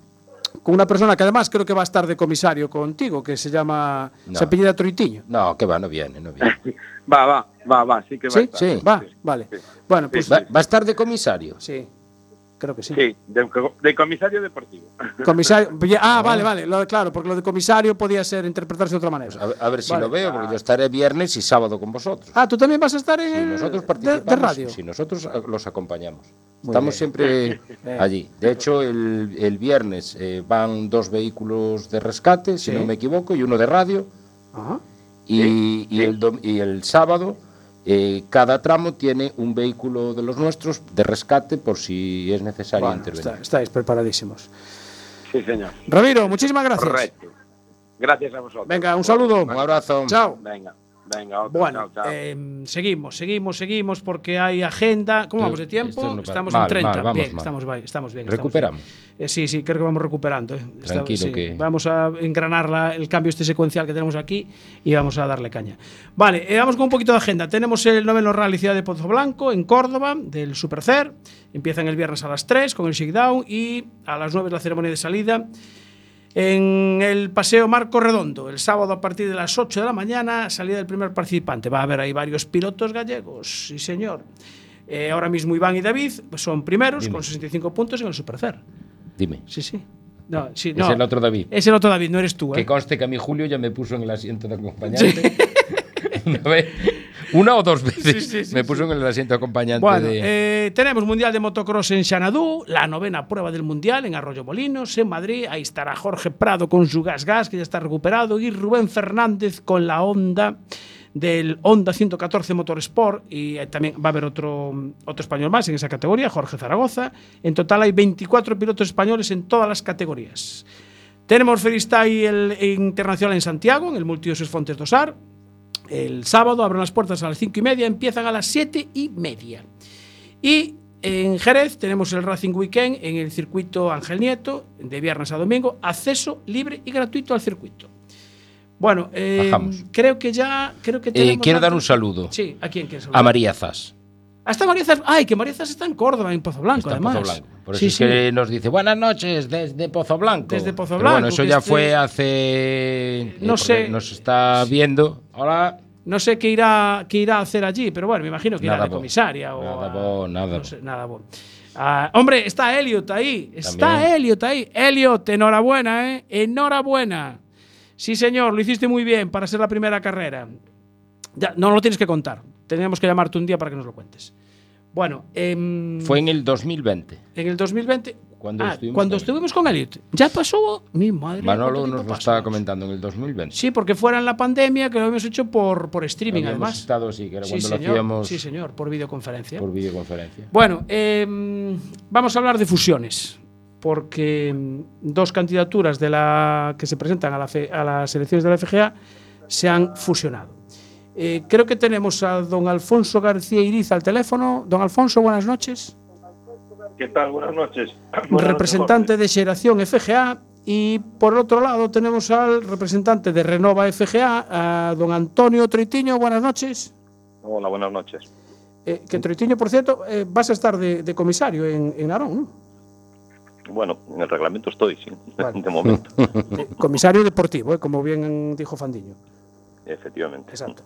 [SPEAKER 3] con una persona que además creo que va a estar de comisario contigo, que se llama.
[SPEAKER 7] No.
[SPEAKER 3] Se apellida Troitiño.
[SPEAKER 7] No, que va, no viene, no viene.
[SPEAKER 11] Va, va, va, va, sí que va a
[SPEAKER 3] ¿Sí?
[SPEAKER 11] estar.
[SPEAKER 7] Sí.
[SPEAKER 3] Va, vale. Bueno, pues.
[SPEAKER 7] ¿Va, va a estar de comisario?
[SPEAKER 3] Sí, creo que sí.
[SPEAKER 11] Sí, de, de comisario deportivo.
[SPEAKER 3] Comisario. Ah, vale, vale. Lo claro, porque lo de comisario podía ser interpretarse de otra manera.
[SPEAKER 7] A ver, a ver si
[SPEAKER 3] Vale.
[SPEAKER 7] lo veo, porque yo estaré viernes y sábado con vosotros.
[SPEAKER 3] Ah, tú también vas a estar en
[SPEAKER 7] Sí, nosotros
[SPEAKER 3] de,
[SPEAKER 7] participamos.
[SPEAKER 3] de radio.
[SPEAKER 7] Sí, nosotros eh, los acompañamos.
[SPEAKER 3] Muy
[SPEAKER 7] Estamos
[SPEAKER 3] bien.
[SPEAKER 7] siempre
[SPEAKER 3] Bien.
[SPEAKER 7] allí. De hecho, el, el viernes eh, van dos vehículos de rescate, si
[SPEAKER 3] Sí.
[SPEAKER 7] no me equivoco, y uno de radio.
[SPEAKER 3] Ajá.
[SPEAKER 7] Y, y el, dom- y el sábado, eh, cada tramo tiene un vehículo de los nuestros de rescate por si es necesario
[SPEAKER 3] Bueno,
[SPEAKER 7] intervenir.
[SPEAKER 3] está- estáis preparadísimos.
[SPEAKER 11] Sí, señor.
[SPEAKER 3] Ramiro, muchísimas gracias.
[SPEAKER 11] Correcto. Gracias a vosotros.
[SPEAKER 3] Venga, un saludo.
[SPEAKER 7] Un abrazo.
[SPEAKER 3] Chao.
[SPEAKER 11] Venga, venga, otro.
[SPEAKER 3] Bueno,
[SPEAKER 11] chao, chao.
[SPEAKER 3] eh, seguimos, seguimos, seguimos porque hay agenda. ¿Cómo vamos de tiempo?
[SPEAKER 7] no
[SPEAKER 3] estamos
[SPEAKER 7] mal,
[SPEAKER 3] en 30.
[SPEAKER 7] mal, vamos
[SPEAKER 3] bien,
[SPEAKER 7] mal.
[SPEAKER 3] estamos bien, estamos bien. estamos
[SPEAKER 7] Recuperamos.
[SPEAKER 3] bien. Eh, sí, sí, creo que vamos recuperando. eh. Está-
[SPEAKER 7] Tranquilo
[SPEAKER 3] sí.
[SPEAKER 7] que-
[SPEAKER 3] Vamos a engranar la- el cambio este secuencial que tenemos aquí y vamos a darle caña. Vale, eh, vamos con un poquito de agenda. Tenemos el noveno Rally Ciudad de Pozo Blanco en Córdoba, del Supercer. Empiezan el viernes a las 3 con el shakedown y a las 9 es la ceremonia de salida. En el Paseo Marco Redondo, el sábado a partir de las 8 de la mañana, salida del primer participante. Va a haber ahí varios pilotos gallegos, sí señor. Eh, ahora mismo Iván y David son primeros con 65 puntos en el Supercer.
[SPEAKER 7] Dime.
[SPEAKER 3] Sí, sí. No, sí,
[SPEAKER 7] Es
[SPEAKER 3] no.
[SPEAKER 7] el otro David.
[SPEAKER 3] Es el otro David, no eres tú.
[SPEAKER 7] Que
[SPEAKER 3] ¿eh?
[SPEAKER 7] conste que a mí Julio ya me puso en el asiento de acompañante. una, vez- una o dos veces
[SPEAKER 3] Sí, sí, sí,
[SPEAKER 7] me puso en el asiento de acompañante
[SPEAKER 3] Bueno,
[SPEAKER 7] de...
[SPEAKER 3] eh, tenemos Mundial de Motocross en Xanadú, la novena prueba del Mundial en Arroyo Molinos, en Madrid. Ahí estará Jorge Prado con su gas gas, que ya está recuperado, y Rubén Fernández con la Honda del Honda 114 Motorsport. Y eh, también va a haber otro, otro español más en esa categoría, Jorge Zaragoza. En total hay 24 pilotos españoles en todas las categorías. Tenemos freestyle internacional en Santiago, en el Multiusos Fontes Dosar. El sábado abren las puertas a las 5 y media, empiezan a las 7 y media. Y en Jerez tenemos el Racing Weekend en el circuito Ángel Nieto, de viernes a domingo, acceso libre y gratuito al circuito. Bueno, eh,
[SPEAKER 7] Bajamos.
[SPEAKER 3] creo que ya. Creo que
[SPEAKER 7] Eh, quiero dar un saludo
[SPEAKER 3] Sí, ¿a quién quieres saludar?
[SPEAKER 7] a María Zas.
[SPEAKER 3] Hasta María Zas. Ay, que María Zas está en Córdoba, en Pozo Blanco,
[SPEAKER 7] Está en
[SPEAKER 3] además.
[SPEAKER 7] Pozo Blanco. Por eso
[SPEAKER 3] Sí,
[SPEAKER 7] es
[SPEAKER 3] sí.
[SPEAKER 7] que nos dice buenas noches desde Pozo Blanco.
[SPEAKER 3] Desde Pozo
[SPEAKER 7] Pero
[SPEAKER 3] Blanco,
[SPEAKER 7] Bueno, eso ya
[SPEAKER 3] este-
[SPEAKER 7] fue hace. eh,
[SPEAKER 3] No
[SPEAKER 7] porque
[SPEAKER 3] sé.
[SPEAKER 7] Nos está viendo. Hola.
[SPEAKER 3] No sé qué irá, qué irá a hacer allí, pero bueno, me imagino que irá
[SPEAKER 7] Nada
[SPEAKER 3] de
[SPEAKER 7] bo.
[SPEAKER 3] comisaria o.
[SPEAKER 7] Nada
[SPEAKER 3] a-
[SPEAKER 7] bo, nada
[SPEAKER 3] no sé, nada bo. Ah, hombre, está Elliot ahí. Está
[SPEAKER 7] También.
[SPEAKER 3] Elliot ahí. Elliot, enhorabuena, ¿eh? Enhorabuena. Sí, señor, lo hiciste muy bien para ser la primera carrera. Ya, no lo tienes que contar. Teníamos que llamarte un día para que nos lo cuentes. Bueno, em,
[SPEAKER 7] Fue en el 2020.
[SPEAKER 3] en el 2020.
[SPEAKER 7] Cuando
[SPEAKER 3] Ah,
[SPEAKER 7] estuvimos
[SPEAKER 3] cuando
[SPEAKER 7] con-
[SPEAKER 3] estuvimos con Elliot. Ya pasó. Mi madre.
[SPEAKER 7] Manolo
[SPEAKER 3] ¿cuánto
[SPEAKER 7] nos lo estaba comentando en el 2020.
[SPEAKER 3] Sí, porque fuera en la pandemia, que lo hemos hecho por, por streaming,
[SPEAKER 7] Habíamos
[SPEAKER 3] además.
[SPEAKER 7] estado así, que era
[SPEAKER 3] Sí,
[SPEAKER 7] cuando lo
[SPEAKER 3] señor.
[SPEAKER 7] hacíamos
[SPEAKER 3] Sí, señor, por videoconferencia.
[SPEAKER 7] por videoconferencia.
[SPEAKER 3] Bueno, eh, vamos a hablar de fusiones, porque dos candidaturas de la que se presentan a, la, a las elecciones de la FGA se han fusionado. Eh, creo que tenemos a don Alfonso García Iriz al teléfono. Don Alfonso, buenas noches.
[SPEAKER 12] ¿Qué tal? Buenas noches. Buenas
[SPEAKER 3] representante noches. de Xeración FGA. Y por otro lado tenemos al representante de Renova FGA, a don Antonio Troitiño. Buenas noches.
[SPEAKER 12] Hola, buenas noches.
[SPEAKER 3] Eh, que Troitiño, por cierto, eh, vas a estar de, de comisario en, en Arón, ¿no?
[SPEAKER 12] Bueno, en el reglamento estoy, sí, de momento,
[SPEAKER 3] Eh, comisario deportivo, eh, como bien dijo Fandiño.
[SPEAKER 12] efectivamente.
[SPEAKER 3] Exacto.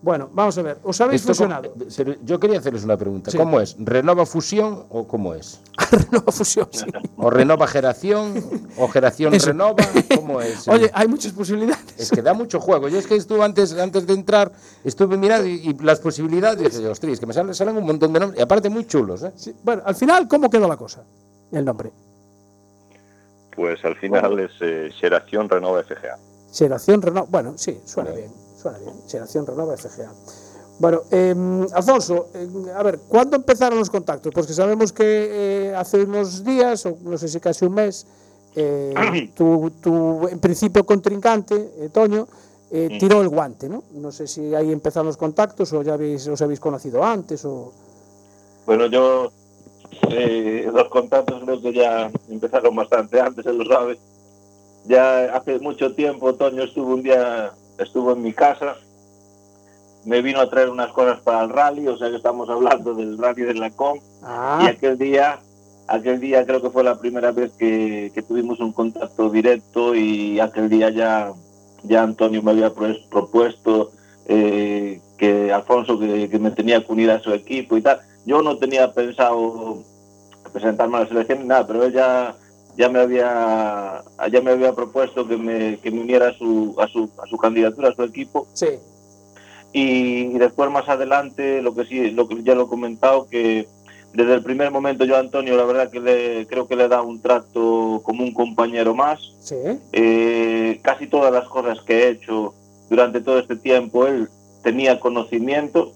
[SPEAKER 3] Bueno, vamos a ver. ¿Os habéis
[SPEAKER 7] Esto
[SPEAKER 3] fusionado?
[SPEAKER 7] pero yo quería hacerles una pregunta.
[SPEAKER 3] Sí.
[SPEAKER 7] ¿Cómo es? ¿Renova Fusión o cómo es?
[SPEAKER 3] Renova Fusión, sí.
[SPEAKER 7] ¿O Renova Geración? ¿O Geración
[SPEAKER 3] Eso.
[SPEAKER 7] Renova? ¿Cómo es?
[SPEAKER 3] Oye, hay muchas posibilidades.
[SPEAKER 7] Es que da mucho juego. Yo es que estuve antes, antes de entrar, estuve mirando y, y las posibilidades, y dije, ostras, que me salen, salen un montón de nombres, y aparte muy chulos, ¿eh?
[SPEAKER 3] Sí, Bueno, al final, ¿cómo quedó la cosa? El nombre.
[SPEAKER 12] Pues al final es eh, Xeración Renova FGA.
[SPEAKER 3] Xeración Renova. Bueno, sí, suena bien. Suena bien. Xeración Renova FGA. Bueno, eh, Alfonso, eh, a ver, ¿cuándo empezaron los contactos? Porque sabemos que eh, hace unos días, o no sé si casi un mes, eh, tu, tu, en principio contrincante, eh, Toño, eh,
[SPEAKER 12] Mm.
[SPEAKER 3] tiró el guante, ¿no? No sé si ahí empezaron los contactos o ya habéis, os habéis conocido antes o...
[SPEAKER 12] Bueno, yo eh, los contactos creo que ya empezaron bastante antes, él lo sabe.
[SPEAKER 13] ya hace mucho tiempo Toño estuvo un día, estuvo en mi casa, me vino a traer unas cosas para el rally, o sea que estamos hablando del rally de la COM,
[SPEAKER 3] Ah,
[SPEAKER 13] y aquel día, aquel día creo que fue la primera vez que, que tuvimos un contacto directo y aquel día ya, ya Antonio me había pues- propuesto eh, que Alfonso que, que me tenía que unir a su equipo y tal. Yo no tenía pensado presentarme a la selección nada, pero él ya, ya me había ya me había propuesto que me, que me uniera a su, a su, a su candidatura, a su equipo.
[SPEAKER 3] Sí.
[SPEAKER 13] Y, y después más adelante, lo que sí, lo que ya lo he comentado, que desde el primer momento yo a Antonio, la verdad que le, creo que le da un trato como un compañero más.
[SPEAKER 3] Sí.
[SPEAKER 13] Eh, casi todas las cosas que he hecho durante todo este tiempo, él tenía conocimiento.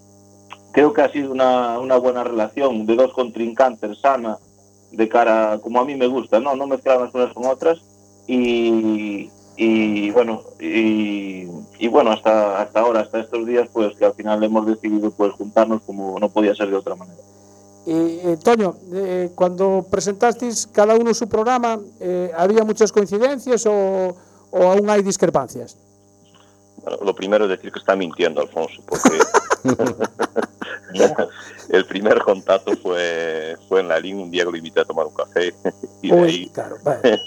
[SPEAKER 13] Creo que ha sido una, una buena relación de dos contrincantes sana, de cara, como a mí me gusta, no, no mezclar unas cosas con otras. Y, y bueno, y, y bueno, hasta, hasta ahora, hasta estos días, pues que al final hemos decidido pues juntarnos como no podía ser de otra manera.
[SPEAKER 3] Y, eh, Toño, eh, cuando presentasteis cada uno su programa, eh, ¿había muchas coincidencias o, o aún hay discrepancias?
[SPEAKER 12] Bueno, lo primero es decir que está mintiendo Alfonso, porque el primer contacto fue, fue en la línea un día que lo invité a tomar un café y de
[SPEAKER 3] Uy,
[SPEAKER 12] ahí...
[SPEAKER 3] claro, vale.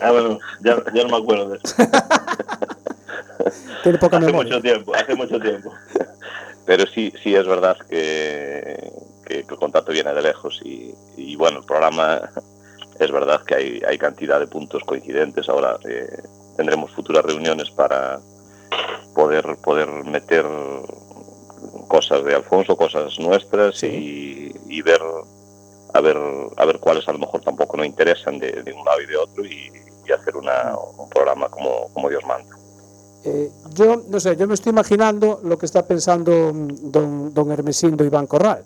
[SPEAKER 13] Ah, bueno, ya, ya no me acuerdo de eso.
[SPEAKER 3] Tiene poca
[SPEAKER 13] hace
[SPEAKER 3] memoria.
[SPEAKER 13] mucho tiempo, hace mucho tiempo.
[SPEAKER 12] Pero sí, sí es verdad que, que- que el contacto viene de lejos y, y, bueno, el programa es verdad que hay, hay cantidad de puntos coincidentes. Ahora eh, tendremos futuras reuniones para poder, poder meter cosas de Alfonso, cosas nuestras y, y ver a ver a ver cuáles a lo mejor tampoco nos interesan de, de un lado y de otro y, y hacer una, un programa como, como Dios manda.
[SPEAKER 3] Eh, yo, no sé, yo me estoy imaginando lo que está pensando don, don Hermesindo Iván Corral.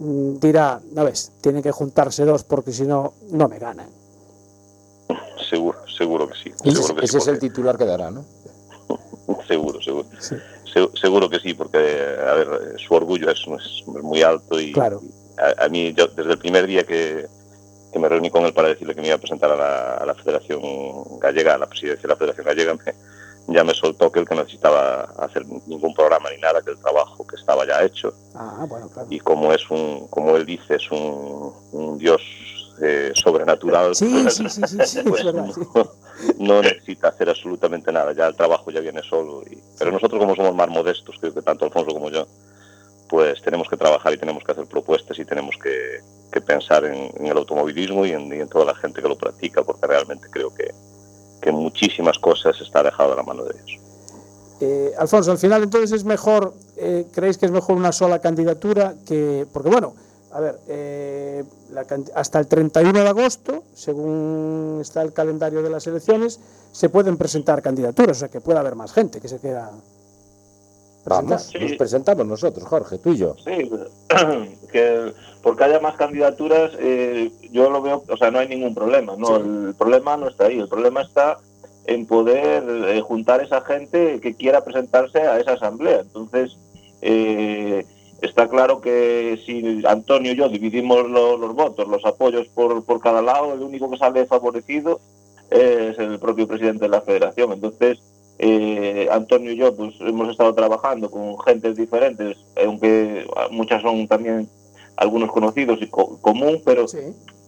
[SPEAKER 3] Mm, Dirá, no ves, tienen que juntarse dos porque si no, no me ganan.
[SPEAKER 12] Seguro, seguro que sí.
[SPEAKER 7] Ese,
[SPEAKER 12] seguro que
[SPEAKER 7] ese
[SPEAKER 12] sí,
[SPEAKER 7] es el titular que dará, ¿no?
[SPEAKER 12] Seguro, seguro. Se- seguro que sí, porque a ver, su orgullo es, es muy alto y
[SPEAKER 3] Claro.
[SPEAKER 12] a, a mí, yo, desde el primer día que, que me reuní con él para decirle que me iba a presentar a la, a la Federación Gallega, a la presidencia de la Federación Gallega, me- ya me soltó que él que necesitaba hacer ningún programa ni nada, que el trabajo que estaba ya hecho.
[SPEAKER 3] Ah, bueno, claro.
[SPEAKER 12] Y como es un, como él dice, es un, un dios eh, sobrenatural.
[SPEAKER 3] Sí,
[SPEAKER 12] pues,
[SPEAKER 3] sí, sí, sí, sí,
[SPEAKER 12] pues
[SPEAKER 3] es verdad. sí.
[SPEAKER 12] no necesita hacer absolutamente nada, ya el trabajo ya viene solo. y- pero nosotros como somos más modestos, creo que tanto Alfonso como yo, pues tenemos que trabajar y tenemos que hacer propuestas y tenemos que, pensar en, el automovilismo y en, toda la gente que lo practica, porque realmente creo que, que muchísimas cosas está dejado a la mano de ellos.
[SPEAKER 3] Eh, Alfonso, al final entonces es mejor, eh, ¿creéis que es mejor una sola candidatura que, porque bueno, a ver, eh, la can- hasta el 31 de agosto, según está el calendario de las elecciones, se pueden presentar candidaturas, o sea que puede haber más gente que se quiera presentar.
[SPEAKER 7] Vamos, nos presentamos nosotros, Jorge, tú y yo.
[SPEAKER 13] Sí, que porque haya más candidaturas, eh, yo lo veo, o sea, no hay ningún problema, no, el problema no está ahí, el problema está en poder eh, juntar esa gente que quiera presentarse a esa asamblea. Entonces, eh, está claro que si Antonio y yo dividimos lo- los votos, los apoyos por, por cada lado, el único que sale favorecido es el propio presidente de la federación. Entonces, eh, Antonio y yo pues hemos estado trabajando con gentes diferentes, aunque muchas son también algunos conocidos y co- común, pero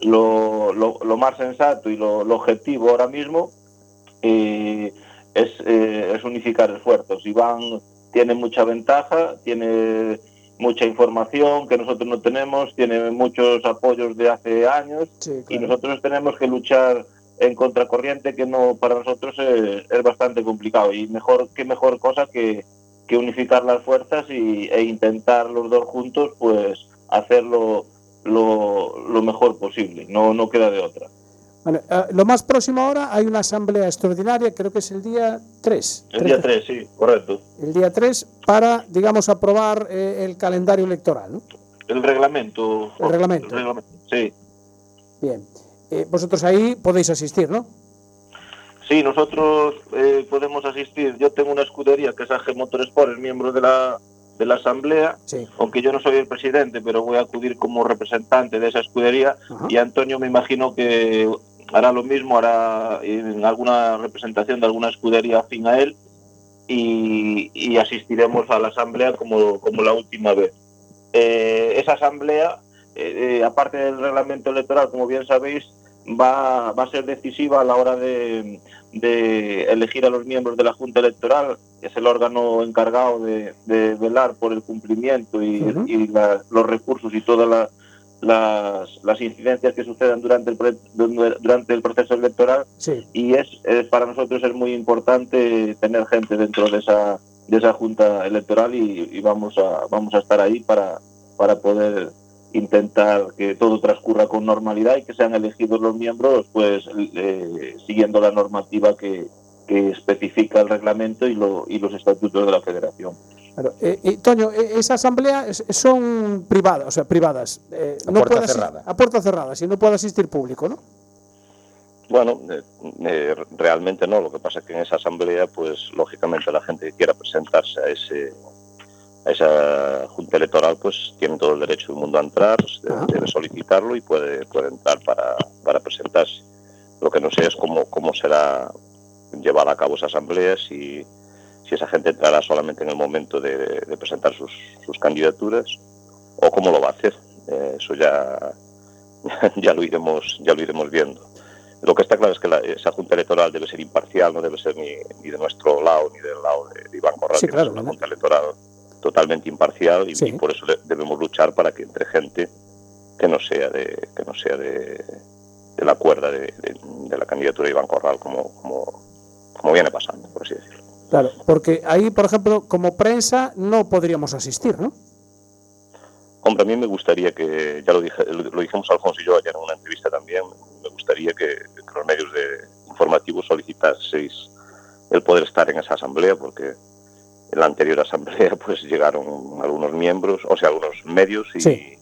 [SPEAKER 13] lo, lo- lo más sensato y lo, lo objetivo ahora mismo eh, es, eh, es unificar esfuerzos. Iván tiene mucha ventaja, tiene mucha información que nosotros no tenemos, tiene muchos apoyos de hace años y nosotros tenemos que luchar en contracorriente que no para nosotros es, es bastante complicado y mejor qué mejor cosa que, que unificar las fuerzas y, e intentar los dos juntos pues hacerlo lo, lo mejor posible. No no queda de otra
[SPEAKER 3] Bueno, eh, lo más próximo ahora hay una asamblea extraordinaria, creo que es el día 3.
[SPEAKER 13] el día 3 sí correcto
[SPEAKER 3] El día 3 para, digamos, aprobar eh, el calendario electoral, ¿no?
[SPEAKER 13] el reglamento
[SPEAKER 3] El reglamento.
[SPEAKER 13] el reglamento, sí
[SPEAKER 3] Bien. Eh, vosotros ahí podéis asistir, ¿no?
[SPEAKER 13] Sí, nosotros eh, podemos asistir. Yo tengo una escudería que es AG Motorsport, es miembro de la, de la asamblea, aunque yo no soy el presidente, pero voy a acudir como representante de esa escudería. Y Antonio me imagino que hará lo mismo, hará en alguna representación de alguna escudería afín a él y, y asistiremos a la asamblea como, como la última vez. Eh, esa asamblea, eh, eh, aparte del reglamento electoral, como bien sabéis, va, va a ser decisiva a la hora de, de elegir a los miembros de la Junta Electoral, que es el órgano encargado de, de velar por el cumplimiento y, y la- los recursos y todas la- las, las incidencias que sucedan durante el, durante el proceso electoral
[SPEAKER 9] Sí.
[SPEAKER 13] y es, es para nosotros es muy importante tener gente dentro de esa de esa junta electoral y, y vamos a vamos a estar ahí para para poder intentar que todo transcurra con normalidad y que sean elegidos los miembros pues eh, siguiendo la normativa que, que especifica el reglamento y, lo, y los estatutos de la federación.
[SPEAKER 9] Claro. Eh, eh, Toño, eh, esa asamblea es- son privadas, o sea, privadas. eh,
[SPEAKER 7] A
[SPEAKER 9] no
[SPEAKER 7] puerta
[SPEAKER 9] puede
[SPEAKER 7] cerrada.
[SPEAKER 9] A puerta cerrada, si no puede asistir público, ¿no?
[SPEAKER 12] Bueno, eh, realmente no. Lo que pasa es que en esa asamblea, pues lógicamente la gente que quiera presentarse a ese a esa junta electoral, pues tiene todo el derecho del mundo a entrar, de-
[SPEAKER 9] Ah.
[SPEAKER 12] debe solicitarlo y puede, puede entrar para, para presentarse. Lo que no sé es cómo, cómo será llevada a cabo esa asamblea, si, si esa gente entrará solamente en el momento de, de presentar sus, sus candidaturas o cómo lo va a hacer. Eh, eso ya, ya lo iremos, ya lo iremos viendo. Lo que está claro es que la- esa junta electoral debe ser imparcial, no debe ser ni, ni de nuestro lado ni del lado de, de Iván Corral,
[SPEAKER 9] Sí, claro,
[SPEAKER 12] es una junta electoral totalmente imparcial y,
[SPEAKER 9] Sí.
[SPEAKER 12] y por eso debemos luchar para que entre gente que no sea de que no sea de, de la cuerda de, de- de la candidatura de Iván Corral como, como, como viene pasando, por así decirlo.
[SPEAKER 9] Claro, porque ahí, por ejemplo, como prensa no podríamos asistir, ¿no?
[SPEAKER 12] Hombre, a mí me gustaría que, ya lo, dije, lo dijimos Alfonso y yo ayer en una entrevista también, me gustaría que, que los medios de informativos solicitaseis el poder estar en esa asamblea, porque en la anterior asamblea pues llegaron algunos miembros, o sea, algunos medios y
[SPEAKER 9] Sí.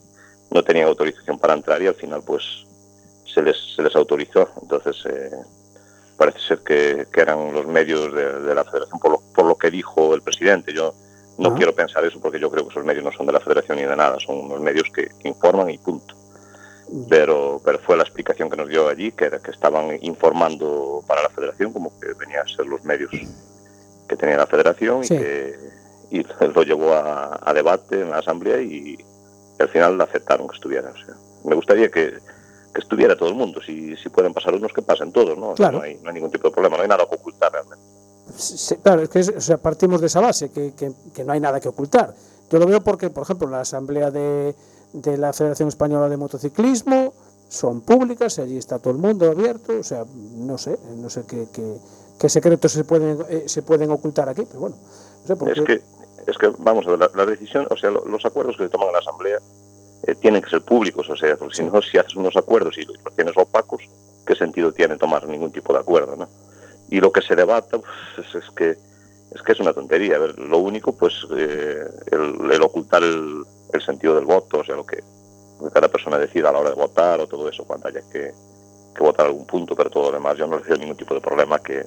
[SPEAKER 12] no tenían autorización para entrar y al final pues se les, se les autorizó. Entonces eh, parece ser que, que eran los medios de, de la federación, por lo, por lo que dijo el presidente. Yo no
[SPEAKER 9] Ah.
[SPEAKER 12] quiero pensar eso porque yo creo que esos medios no son de la federación ni de nada, son unos medios que, que informan y punto. Pero, pero fue la explicación que nos dio allí, que era que estaban informando para la federación, como que venían a ser los medios que tenía la federación
[SPEAKER 9] Sí.
[SPEAKER 12] y que y lo llevó a, a debate en la asamblea y, y al final aceptaron que estuviera. O sea, me gustaría que, que estuviera todo el mundo. Si, si pueden pasar unos, que pasen todos, ¿no? O sea,
[SPEAKER 9] Claro.
[SPEAKER 12] no, hay, no hay ningún tipo de problema, no hay nada que ocultar realmente.
[SPEAKER 9] Sí, claro, es que es- o sea, partimos de esa base, que, que- que no hay nada que ocultar. Yo lo veo porque, por ejemplo, la asamblea de, de la Federación Española de Motociclismo son públicas, allí está todo el mundo abierto, o sea, no sé, no sé qué, qué- qué secretos se pueden, eh, se pueden ocultar aquí, pero bueno, no sé, porque...
[SPEAKER 12] Es que, es que, vamos a ver, la, la decisión, o sea, lo- los acuerdos que se toman en la Asamblea eh, tienen que ser públicos, o sea, porque si no, si haces unos acuerdos y los tienes opacos, ¿qué sentido tiene tomar ningún tipo de acuerdo, no? Y lo que se debata, pues, es, es que es que es una tontería. A ver, lo único, pues, eh, el, el ocultar el, el sentido del voto, o sea, lo que, lo que cada persona decida a la hora de votar o todo eso, cuando haya que, que votar algún punto, pero todo lo demás, yo no veo ningún tipo de problema que,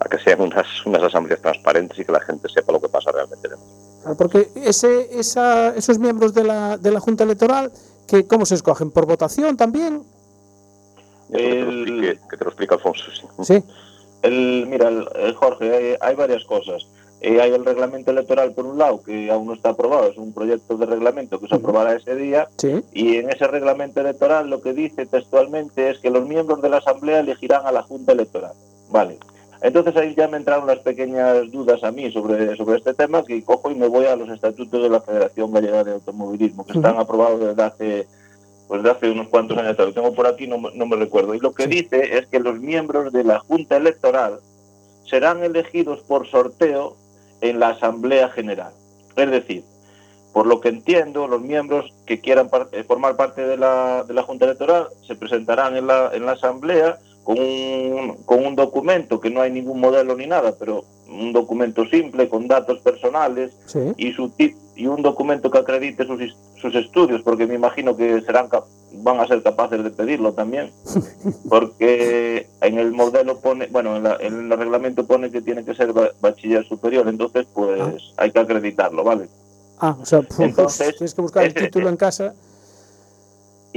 [SPEAKER 12] a que sean unas, unas asambleas transparentes y que la gente sepa lo que pasa realmente dentro.
[SPEAKER 9] Claro, Porque ese, esa, esos miembros de la, de la Junta Electoral, que ¿cómo se escogen? ¿Por votación también?
[SPEAKER 12] Eso que, te lo explique, que te lo explica Alfonso. Sí.
[SPEAKER 9] Sí.
[SPEAKER 13] El, mira, el- el Jorge, hay, hay varias cosas. Eh, hay el reglamento electoral, por un lado, que aún no está aprobado, es un proyecto de reglamento que se aprobará ese día,
[SPEAKER 9] Sí.
[SPEAKER 13] y en ese reglamento electoral lo que dice textualmente es que los miembros de la Asamblea elegirán a la Junta Electoral. Vale. Entonces ahí ya me entraron unas pequeñas dudas a mí sobre, sobre este tema, que cojo y me voy a los estatutos de la Federación Gallega de Automovilismo, que están aprobados desde hace, pues desde hace unos cuantos años. Lo tengo por aquí, no, me- no me recuerdo. Y lo que dice es que los miembros de la Junta Electoral serán elegidos por sorteo en la Asamblea General. Es decir, por lo que entiendo, los miembros que quieran par- eh, formar parte de la, de la Junta Electoral se presentarán en la, en la Asamblea con un, con un documento que no hay ningún modelo ni nada, pero un documento simple con datos personales
[SPEAKER 9] Sí.
[SPEAKER 13] y, su, y un documento que acredite sus, sus estudios, porque me imagino que serán van a ser capaces de pedirlo también, porque en el modelo pone, bueno, en, la- en el reglamento pone que tiene que ser ba- bachiller superior, entonces pues hay que acreditarlo, ¿vale?
[SPEAKER 9] Ah, o sea, puf,
[SPEAKER 13] Entonces,
[SPEAKER 9] tienes que buscar el
[SPEAKER 13] ese-
[SPEAKER 9] título en casa.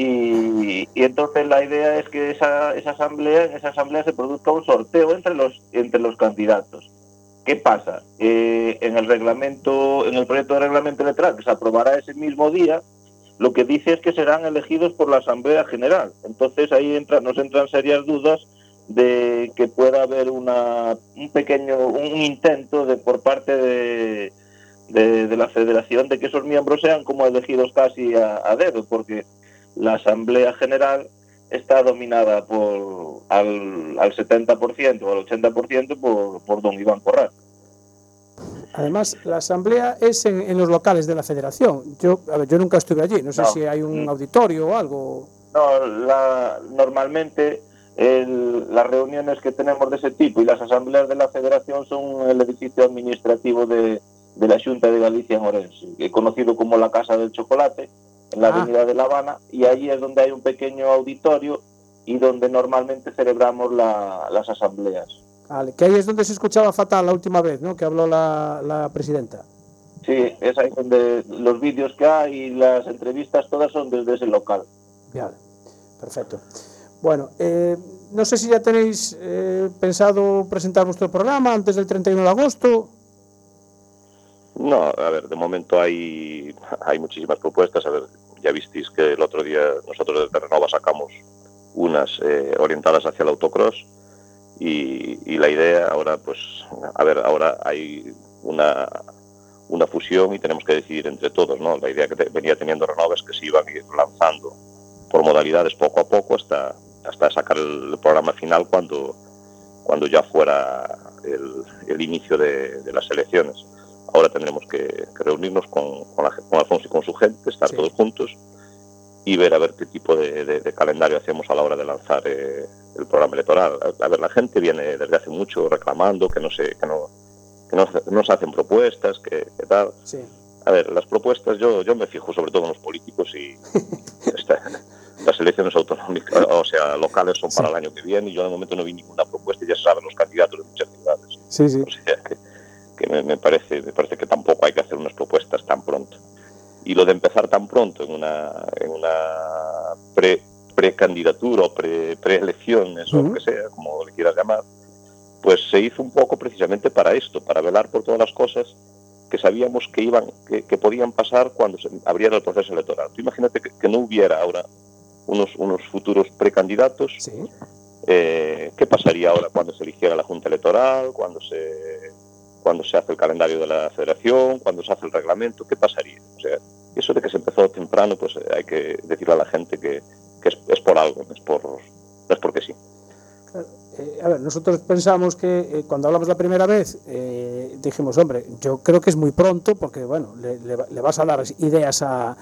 [SPEAKER 13] Y, entonces la idea es que esa, esa asamblea, en esa asamblea se produzca un sorteo entre los, entre los candidatos. ¿Qué pasa? Eh, en el reglamento, en el proyecto de reglamento electoral que se aprobará ese mismo día, lo que dice es que serán elegidos por la Asamblea General. Entonces ahí entra, nos entran serias dudas de que pueda haber una, un pequeño, un intento de por parte de, de, de la Federación de que esos miembros sean como elegidos casi a, a dedo, porque la Asamblea General está dominada por al, al 70% o al 80% por, por don Iván Corral.
[SPEAKER 3] Además, la asamblea es en, en los locales de la federación. Yo, a ver, yo nunca estuve allí, no sé
[SPEAKER 13] No.
[SPEAKER 3] si hay un auditorio o algo.
[SPEAKER 13] No, la, normalmente el- las reuniones que tenemos de ese tipo y las asambleas de la federación son el edificio administrativo de, de la Junta de Galicia en Orense, que es conocido como la Casa del Chocolate, en la
[SPEAKER 3] Ah.
[SPEAKER 13] avenida de La Habana, y allí es donde hay un pequeño auditorio y donde normalmente celebramos la- las asambleas.
[SPEAKER 3] Vale, que ahí es donde se escuchaba fatal la última vez, ¿no? Que habló la, la presidenta.
[SPEAKER 13] Sí, es ahí donde los vídeos que hay y las entrevistas todas son desde ese local.
[SPEAKER 3] Vale, perfecto. Bueno, eh, no sé si ya tenéis eh, pensado presentar vuestro programa antes del 31 de agosto.
[SPEAKER 12] No, a ver, de momento hay, hay muchísimas propuestas. A ver, ya visteis que el otro día nosotros desde Renova sacamos unas eh, orientadas hacia el autocross y, la idea ahora, pues, a ver, ahora hay una, una fusión y tenemos que decidir entre todos, ¿no? La idea que venía teniendo Renova es que se iban a ir lanzando por modalidades poco a poco hasta, hasta sacar el programa final cuando, cuando ya fuera el, el inicio de las elecciones. Ahora tendremos que, que reunirnos con, con, la- con Alfonso y con su gente, estar todos juntos y ver a ver qué tipo de, de- de calendario hacemos a la hora de lanzar eh, el programa electoral. A, a ver, la gente viene desde hace mucho reclamando que no se, que no, que no, se- no se hacen propuestas, que, que tal.
[SPEAKER 3] Sí.
[SPEAKER 12] A ver, las propuestas yo, yo me fijo sobre todo en los políticos y esta- las elecciones autonómicas, o sea, locales son para el año que viene y yo de momento no vi ninguna propuesta y ya se saben los candidatos de muchas ciudades.
[SPEAKER 3] Sí, sí.
[SPEAKER 12] O sea, que, que me, me parece, me parece que tampoco hay que hacer unas propuestas tan pronto. Y lo de empezar tan pronto en una, en una pre, precandidatura o pre, preelecciones o lo
[SPEAKER 14] Ujú.
[SPEAKER 12] que sea, como le quieras llamar, pues se hizo un poco precisamente para esto, para velar por todas las cosas que sabíamos que iban, que, que podían pasar cuando se abriera el proceso electoral. Tú imagínate que, que no hubiera ahora unos, unos futuros precandidatos. Eh, ¿Qué pasaría ahora cuando se eligiera la Junta Electoral, cuando se, cuando se hace el calendario de la Federación, cuando se hace el reglamento? ¿Qué pasaría? O sea, eso de que se empezó temprano, pues eh, hay que decirle a la gente que, es, por algo, es, por, no es porque sí.
[SPEAKER 3] Eh, a ver, nosotros pensamos que eh, cuando hablamos la primera vez dijimos, hombre, yo creo que es muy pronto porque, bueno, le, le va- le vas a dar ideas a,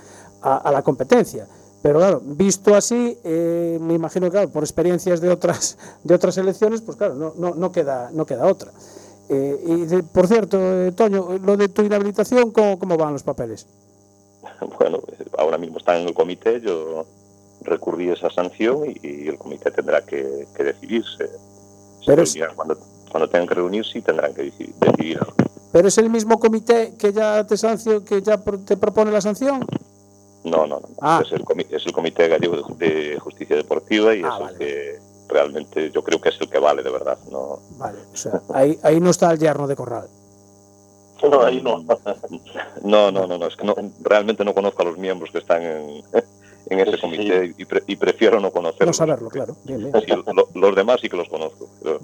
[SPEAKER 3] la competencia. Pero claro, visto así, eh, me imagino que por experiencias de otras, de otras elecciones, pues claro, no, no, no, queda, no queda otra. Eh, y de- por cierto, eh, Toño, lo de tu inhabilitación, ¿cómo, cómo van los papeles?
[SPEAKER 12] Bueno, eh, ahora mismo están en el comité, yo recurrí esa sanción y, y el comité tendrá que, que decidirse. Se
[SPEAKER 3] Pero es-
[SPEAKER 12] cuando, cuando tengan que reunirse, tendrán que deci- decidir. algo.
[SPEAKER 3] ¿Pero es el mismo comité que ya te sancio, que ya te propone la sanción?
[SPEAKER 12] No, no, no.
[SPEAKER 3] Ah.
[SPEAKER 12] Es, el comi- es el Comité Gallego de Justicia Deportiva y
[SPEAKER 3] Ah,
[SPEAKER 12] es el que realmente yo creo que es el que vale de verdad. No,
[SPEAKER 3] Vale, o sea, ahí, ahí no está el yerno de Corral.
[SPEAKER 12] no, ahí no. no, no, no, no, es que no, realmente no conozco a los miembros que están en, en ese comité y, pre- y prefiero no conocerlos.
[SPEAKER 3] No saberlo, claro. Bien, bien.
[SPEAKER 12] Sí, lo- los demás sí que los conozco, pero,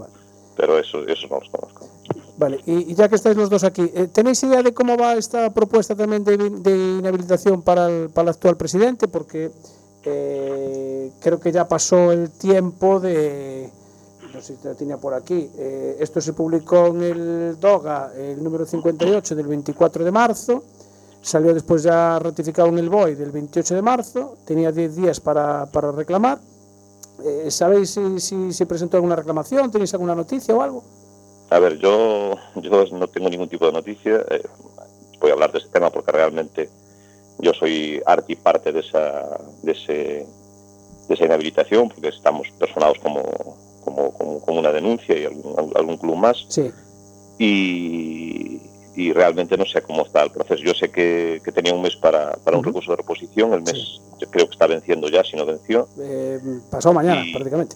[SPEAKER 12] pero eso, eso no los conozco.
[SPEAKER 3] Vale, y, y ya que estáis los dos aquí, eh, ¿tenéis idea de cómo va esta propuesta también de, de inhabilitación para el, para el actual presidente? Porque eh, creo que ya pasó el tiempo de... No sé si lo tenía por aquí. eh, esto se publicó en el DOGA, el número 58 del 24 de marzo. Salió después ya ratificado en el BOE del 28 de marzo. Tenía 10 días para, para reclamar. Eh, ¿Sabéis si, si se presentó alguna reclamación? ¿Tenéis alguna noticia o algo?
[SPEAKER 12] A ver, yo, yo no tengo ningún tipo de noticia. eh, voy a hablar de ese tema porque realmente yo soy arte y parte de esa, de ese, de esa inhabilitación, porque estamos personados como, como, como, como una denuncia y algún, algún club más.
[SPEAKER 3] Sí.
[SPEAKER 12] Y, y, realmente no sé cómo está el proceso. Yo sé que, que tenía un mes para, para un recurso de reposición, el mes yo creo que está venciendo ya, si no venció,
[SPEAKER 9] Eh, pasado mañana,
[SPEAKER 12] Y-
[SPEAKER 9] prácticamente.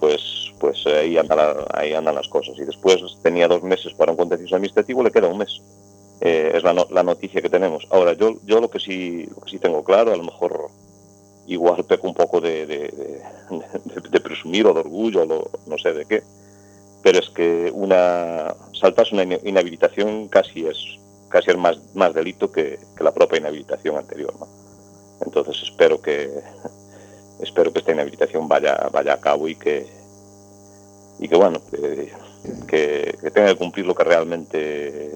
[SPEAKER 12] pues pues ahí, anda la- ahí andan las cosas. Y después tenía dos meses para un contencioso administrativo, le queda un mes. Eh, es la, no- la noticia que tenemos. Ahora, yo, yo lo, que sí, sí tengo claro, a lo mejor igual peco un poco de, de, presumir o de orgullo, o lo- no sé de qué, pero es que una saltarse una inhabilitación casi es casi es más, más delito que, que la propia inhabilitación anterior. Entonces espero que espero que esta inhabilitación vaya vaya a cabo y que y que bueno que tenga que cumplir lo que realmente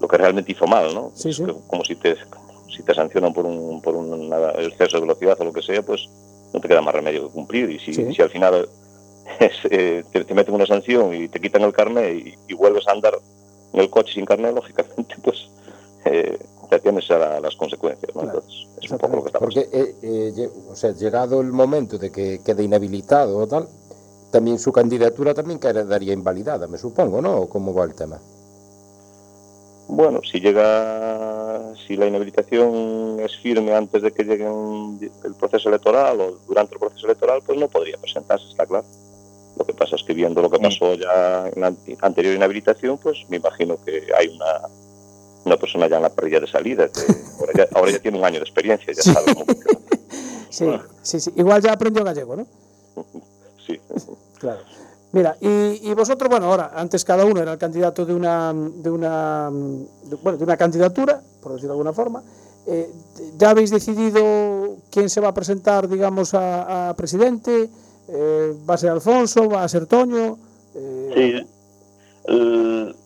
[SPEAKER 12] lo que realmente hizo mal, ¿no?
[SPEAKER 9] Sí, sí.
[SPEAKER 12] como si te si te sancionan por un por un exceso de velocidad o lo que sea, pues no te queda más remedio que cumplir y si,
[SPEAKER 9] Sí.
[SPEAKER 12] si al final es, eh, te, te meten una sanción y te quitan el carnet y, y vuelves a andar en el coche sin carnet, lógicamente, pues eh, te tienes a la- las consecuencias, ¿no? Entonces, es un poco lo que está
[SPEAKER 7] Porque, eh, eh, o sea, llegado el momento de que quede inhabilitado o tal, también su candidatura también quedaría invalidada, me supongo, ¿no? ¿O cómo va el tema?
[SPEAKER 12] Bueno, si llega, si la inhabilitación es firme antes de que llegue el proceso electoral o durante el proceso electoral, pues no podría presentarse, está claro. Lo que pasa es que viendo lo que pasó ya en la anterior inhabilitación, pues me imagino que hay una, una persona ya en la parrilla de salida, que ahora ya, ahora ya tiene un año de experiencia, ya sabe cómo funciona.
[SPEAKER 9] Sí, sí, sí. Igual ya aprendió gallego, ¿no?
[SPEAKER 12] Sí.
[SPEAKER 9] Claro. Mira, y, vosotros, bueno, ahora, antes cada uno era el candidato de una, de una, bueno, de una candidatura, por decirlo de alguna forma. Eh, ¿Ya habéis decidido quién se va a presentar, digamos, a, presidente? Eh, ¿Va a ser Alfonso? ¿Va a ser Toño? Eh,
[SPEAKER 13] Sí,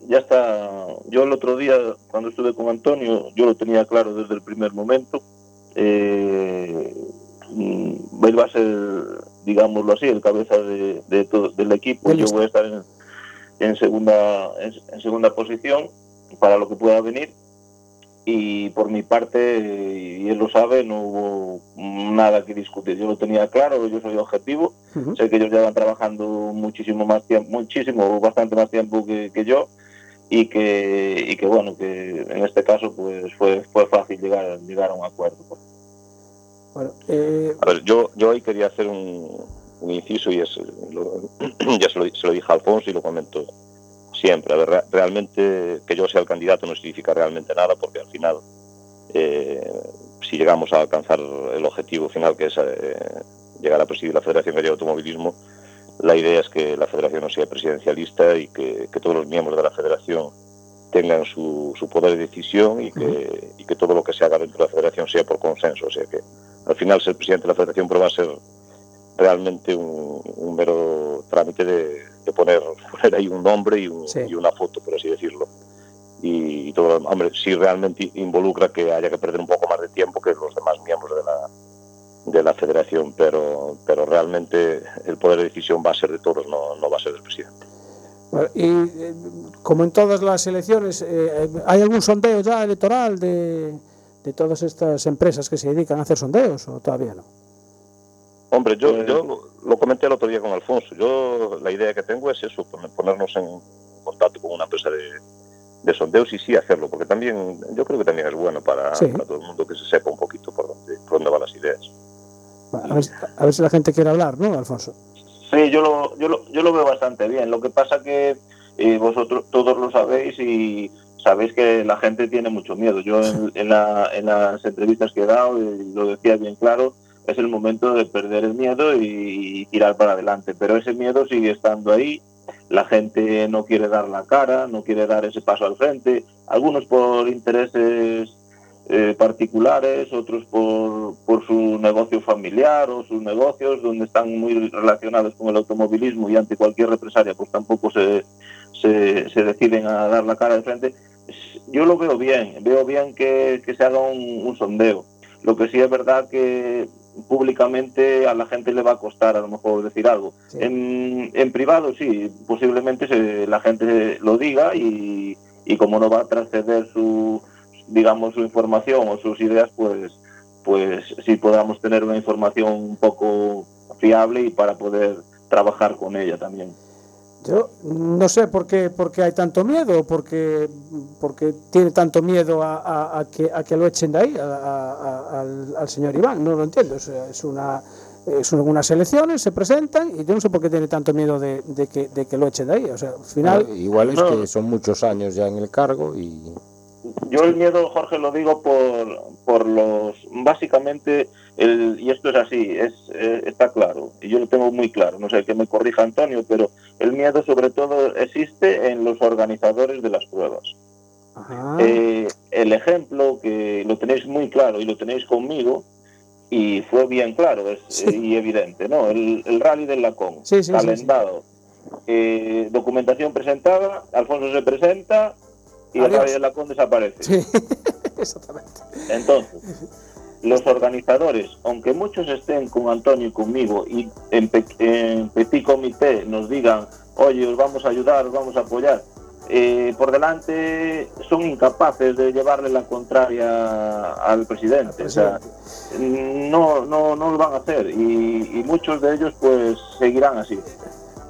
[SPEAKER 13] ya está. Yo el otro día, cuando estuve con Antonio, yo lo tenía claro desde el primer momento. Mm, él va a ser, digámoslo así, el cabeza de, de todo, del equipo. Yo voy a estar en, en segunda en, en segunda posición para lo que pueda venir. Y por mi parte, y él lo sabe, no hubo nada que discutir. Yo lo tenía claro, yo soy objetivo. Sé que ellos llevan trabajando muchísimo más tiempo, muchísimo, bastante más tiempo que, que yo y que, y que bueno, que en este caso pues fue, fue fácil llegar, llegar a un acuerdo.
[SPEAKER 9] Bueno, eh,
[SPEAKER 12] A ver, yo, yo ahí quería hacer un, un inciso y es, lo- ya se lo, se lo dije a Alfonso y lo comento siempre. A ver, re- realmente que yo sea el candidato no significa realmente nada porque al final, eh, si llegamos a alcanzar el objetivo final que es eh, llegar a presidir la Federación Gallega de Automovilismo, la idea es que la federación no sea presidencialista y que, que todos los miembros de la federación tengan su, su poder de decisión y que, y que todo lo que se haga dentro de la federación sea por consenso. O sea que al final ser presidente de la federación pero va a ser realmente un, un mero trámite de, de poner, poner ahí un nombre y, un-
[SPEAKER 9] Sí.
[SPEAKER 12] y una foto, por así decirlo. Y, todo, hombre, sí realmente involucra que haya que perder un poco más de tiempo que los demás miembros de la, de la federación, pero, pero realmente el poder de decisión va a ser de todos, no, no va a ser del presidente.
[SPEAKER 9] y eh, como en todas las elecciones, eh, ¿hay algún sondeo ya electoral de, de todas estas empresas que se dedican a hacer sondeos o todavía no?
[SPEAKER 12] Hombre, yo,
[SPEAKER 13] Pues-
[SPEAKER 12] yo lo comenté el otro día con Alfonso. Yo la idea que tengo es eso, poner- ponernos en contacto con una empresa de, de sondeos y sí hacerlo, porque también yo creo que también es bueno para,
[SPEAKER 9] Sí.
[SPEAKER 12] para todo el mundo que se sepa un poquito por dónde, por dónde van las ideas.
[SPEAKER 9] A ver, a ver si la gente quiere hablar, ¿no, Alfonso?
[SPEAKER 13] Sí, yo lo, yo lo, yo lo veo bastante bien. Lo que pasa que eh, vosotros todos lo sabéis y sabéis que la gente tiene mucho miedo. Yo en, en la- en las entrevistas que he dado eh, lo decía bien claro, es el momento de perder el miedo y, tirar para adelante. Pero ese miedo sigue estando ahí. La gente no quiere dar la cara, no quiere dar ese paso al frente. Algunos por intereses eh, particulares, otros por, por su negocio familiar o sus negocios donde están muy relacionados con el automovilismo y ante cualquier represalia pues tampoco se, se, se deciden a dar la cara de frente. Yo lo veo bien, veo bien que, que se haga un, un sondeo. Lo que sí es verdad que públicamente a la gente le va a costar a lo mejor decir algo. En, en privado sí, posiblemente se- la gente lo diga y, y como no va a trasceder su, digamos, su información o sus ideas, pues, pues sí podamos tener una información un poco fiable y para poder trabajar con ella también.
[SPEAKER 9] Yo no sé por qué, por qué hay tanto miedo, o porque, porque tiene tanto miedo a, a- a que, a que lo echen de ahí, a- a- a- al, al señor Iván. No lo entiendo. Es, es una, son unas elecciones, se presentan y yo no sé por qué tiene tanto miedo de, de que, de que lo echen de ahí. O sea, al final.
[SPEAKER 7] Igual es
[SPEAKER 13] No.
[SPEAKER 7] que son muchos años ya en el cargo y
[SPEAKER 13] Yo el miedo, Jorge, lo digo por, por los. Básicamente, el, y esto es así, es, eh, está claro, y yo lo tengo muy claro, no sé que me corrija Antonio, pero el miedo, sobre todo, existe en los organizadores de las pruebas. Eh, el ejemplo que lo tenéis muy claro y lo tenéis conmigo, y fue bien claro es, eh, y evidente, ¿no? El, el rally del Lacón,
[SPEAKER 9] sí,
[SPEAKER 13] calendado, eh, documentación presentada, Alfonso se presenta y el
[SPEAKER 9] Adiós.
[SPEAKER 13] rally del Lacón desaparece.
[SPEAKER 9] Sí, exactamente.
[SPEAKER 13] Entonces, los organizadores, aunque muchos estén con Antonio y conmigo y en, pe- en petit comité nos digan, oye, os vamos a ayudar, os vamos a apoyar, eh, por delante son incapaces de llevarle la contraria al presidente. O sea, no, no, no lo van a hacer y, y muchos de ellos pues seguirán así.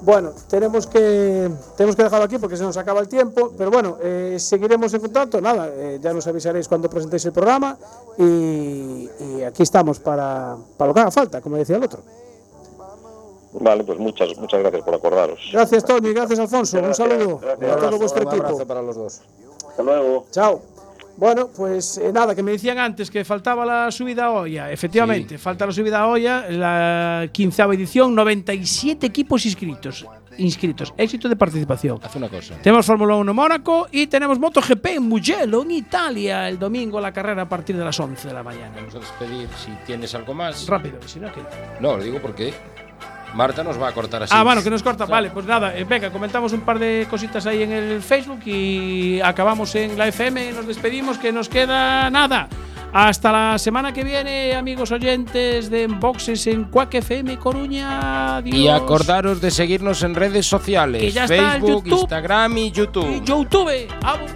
[SPEAKER 9] Bueno, tenemos que, tenemos que dejarlo aquí porque se nos acaba el tiempo, pero bueno, eh, seguiremos en contacto. Nada, eh, ya nos avisaréis cuando presentéis el programa y, y aquí estamos para, para lo que haga falta, como decía el otro.
[SPEAKER 12] Vale, pues muchas, muchas gracias por acordaros.
[SPEAKER 9] Gracias, Tony, gracias, Alfonso. Un saludo a todo vuestro
[SPEAKER 7] un
[SPEAKER 9] equipo.
[SPEAKER 7] abrazo para los dos.
[SPEAKER 13] Hasta luego.
[SPEAKER 9] Chao. Bueno, pues eh, nada, que me
[SPEAKER 3] decían antes que faltaba la subida a olla. Efectivamente, falta la subida a olla, la quinceava edición, 97 equipos inscritos. Inscritos, éxito de participación.
[SPEAKER 7] Haz una cosa.
[SPEAKER 3] Tenemos Fórmula 1 en Mónaco y tenemos MotoGP en Mugello, en Italia, el domingo la carrera a partir de las 11 de la mañana.
[SPEAKER 7] Vamos a despedir si tienes algo más.
[SPEAKER 3] Rápido, si no, ¿qué?
[SPEAKER 7] No, lo digo porque Marta nos va a cortar así.
[SPEAKER 3] Ah, bueno, que nos corta. Vale, pues nada, eh, venga, comentamos un par de cositas ahí en el Facebook y acabamos en la FM. Nos despedimos, que nos queda nada. Hasta la semana que viene, amigos oyentes de Boxes en Quack FM Coruña. Adiós.
[SPEAKER 7] Y acordaros de seguirnos en redes sociales:
[SPEAKER 3] Que ya está
[SPEAKER 7] Facebook,
[SPEAKER 3] YouTube.
[SPEAKER 7] Instagram y YouTube.
[SPEAKER 3] YouTube. Vamos.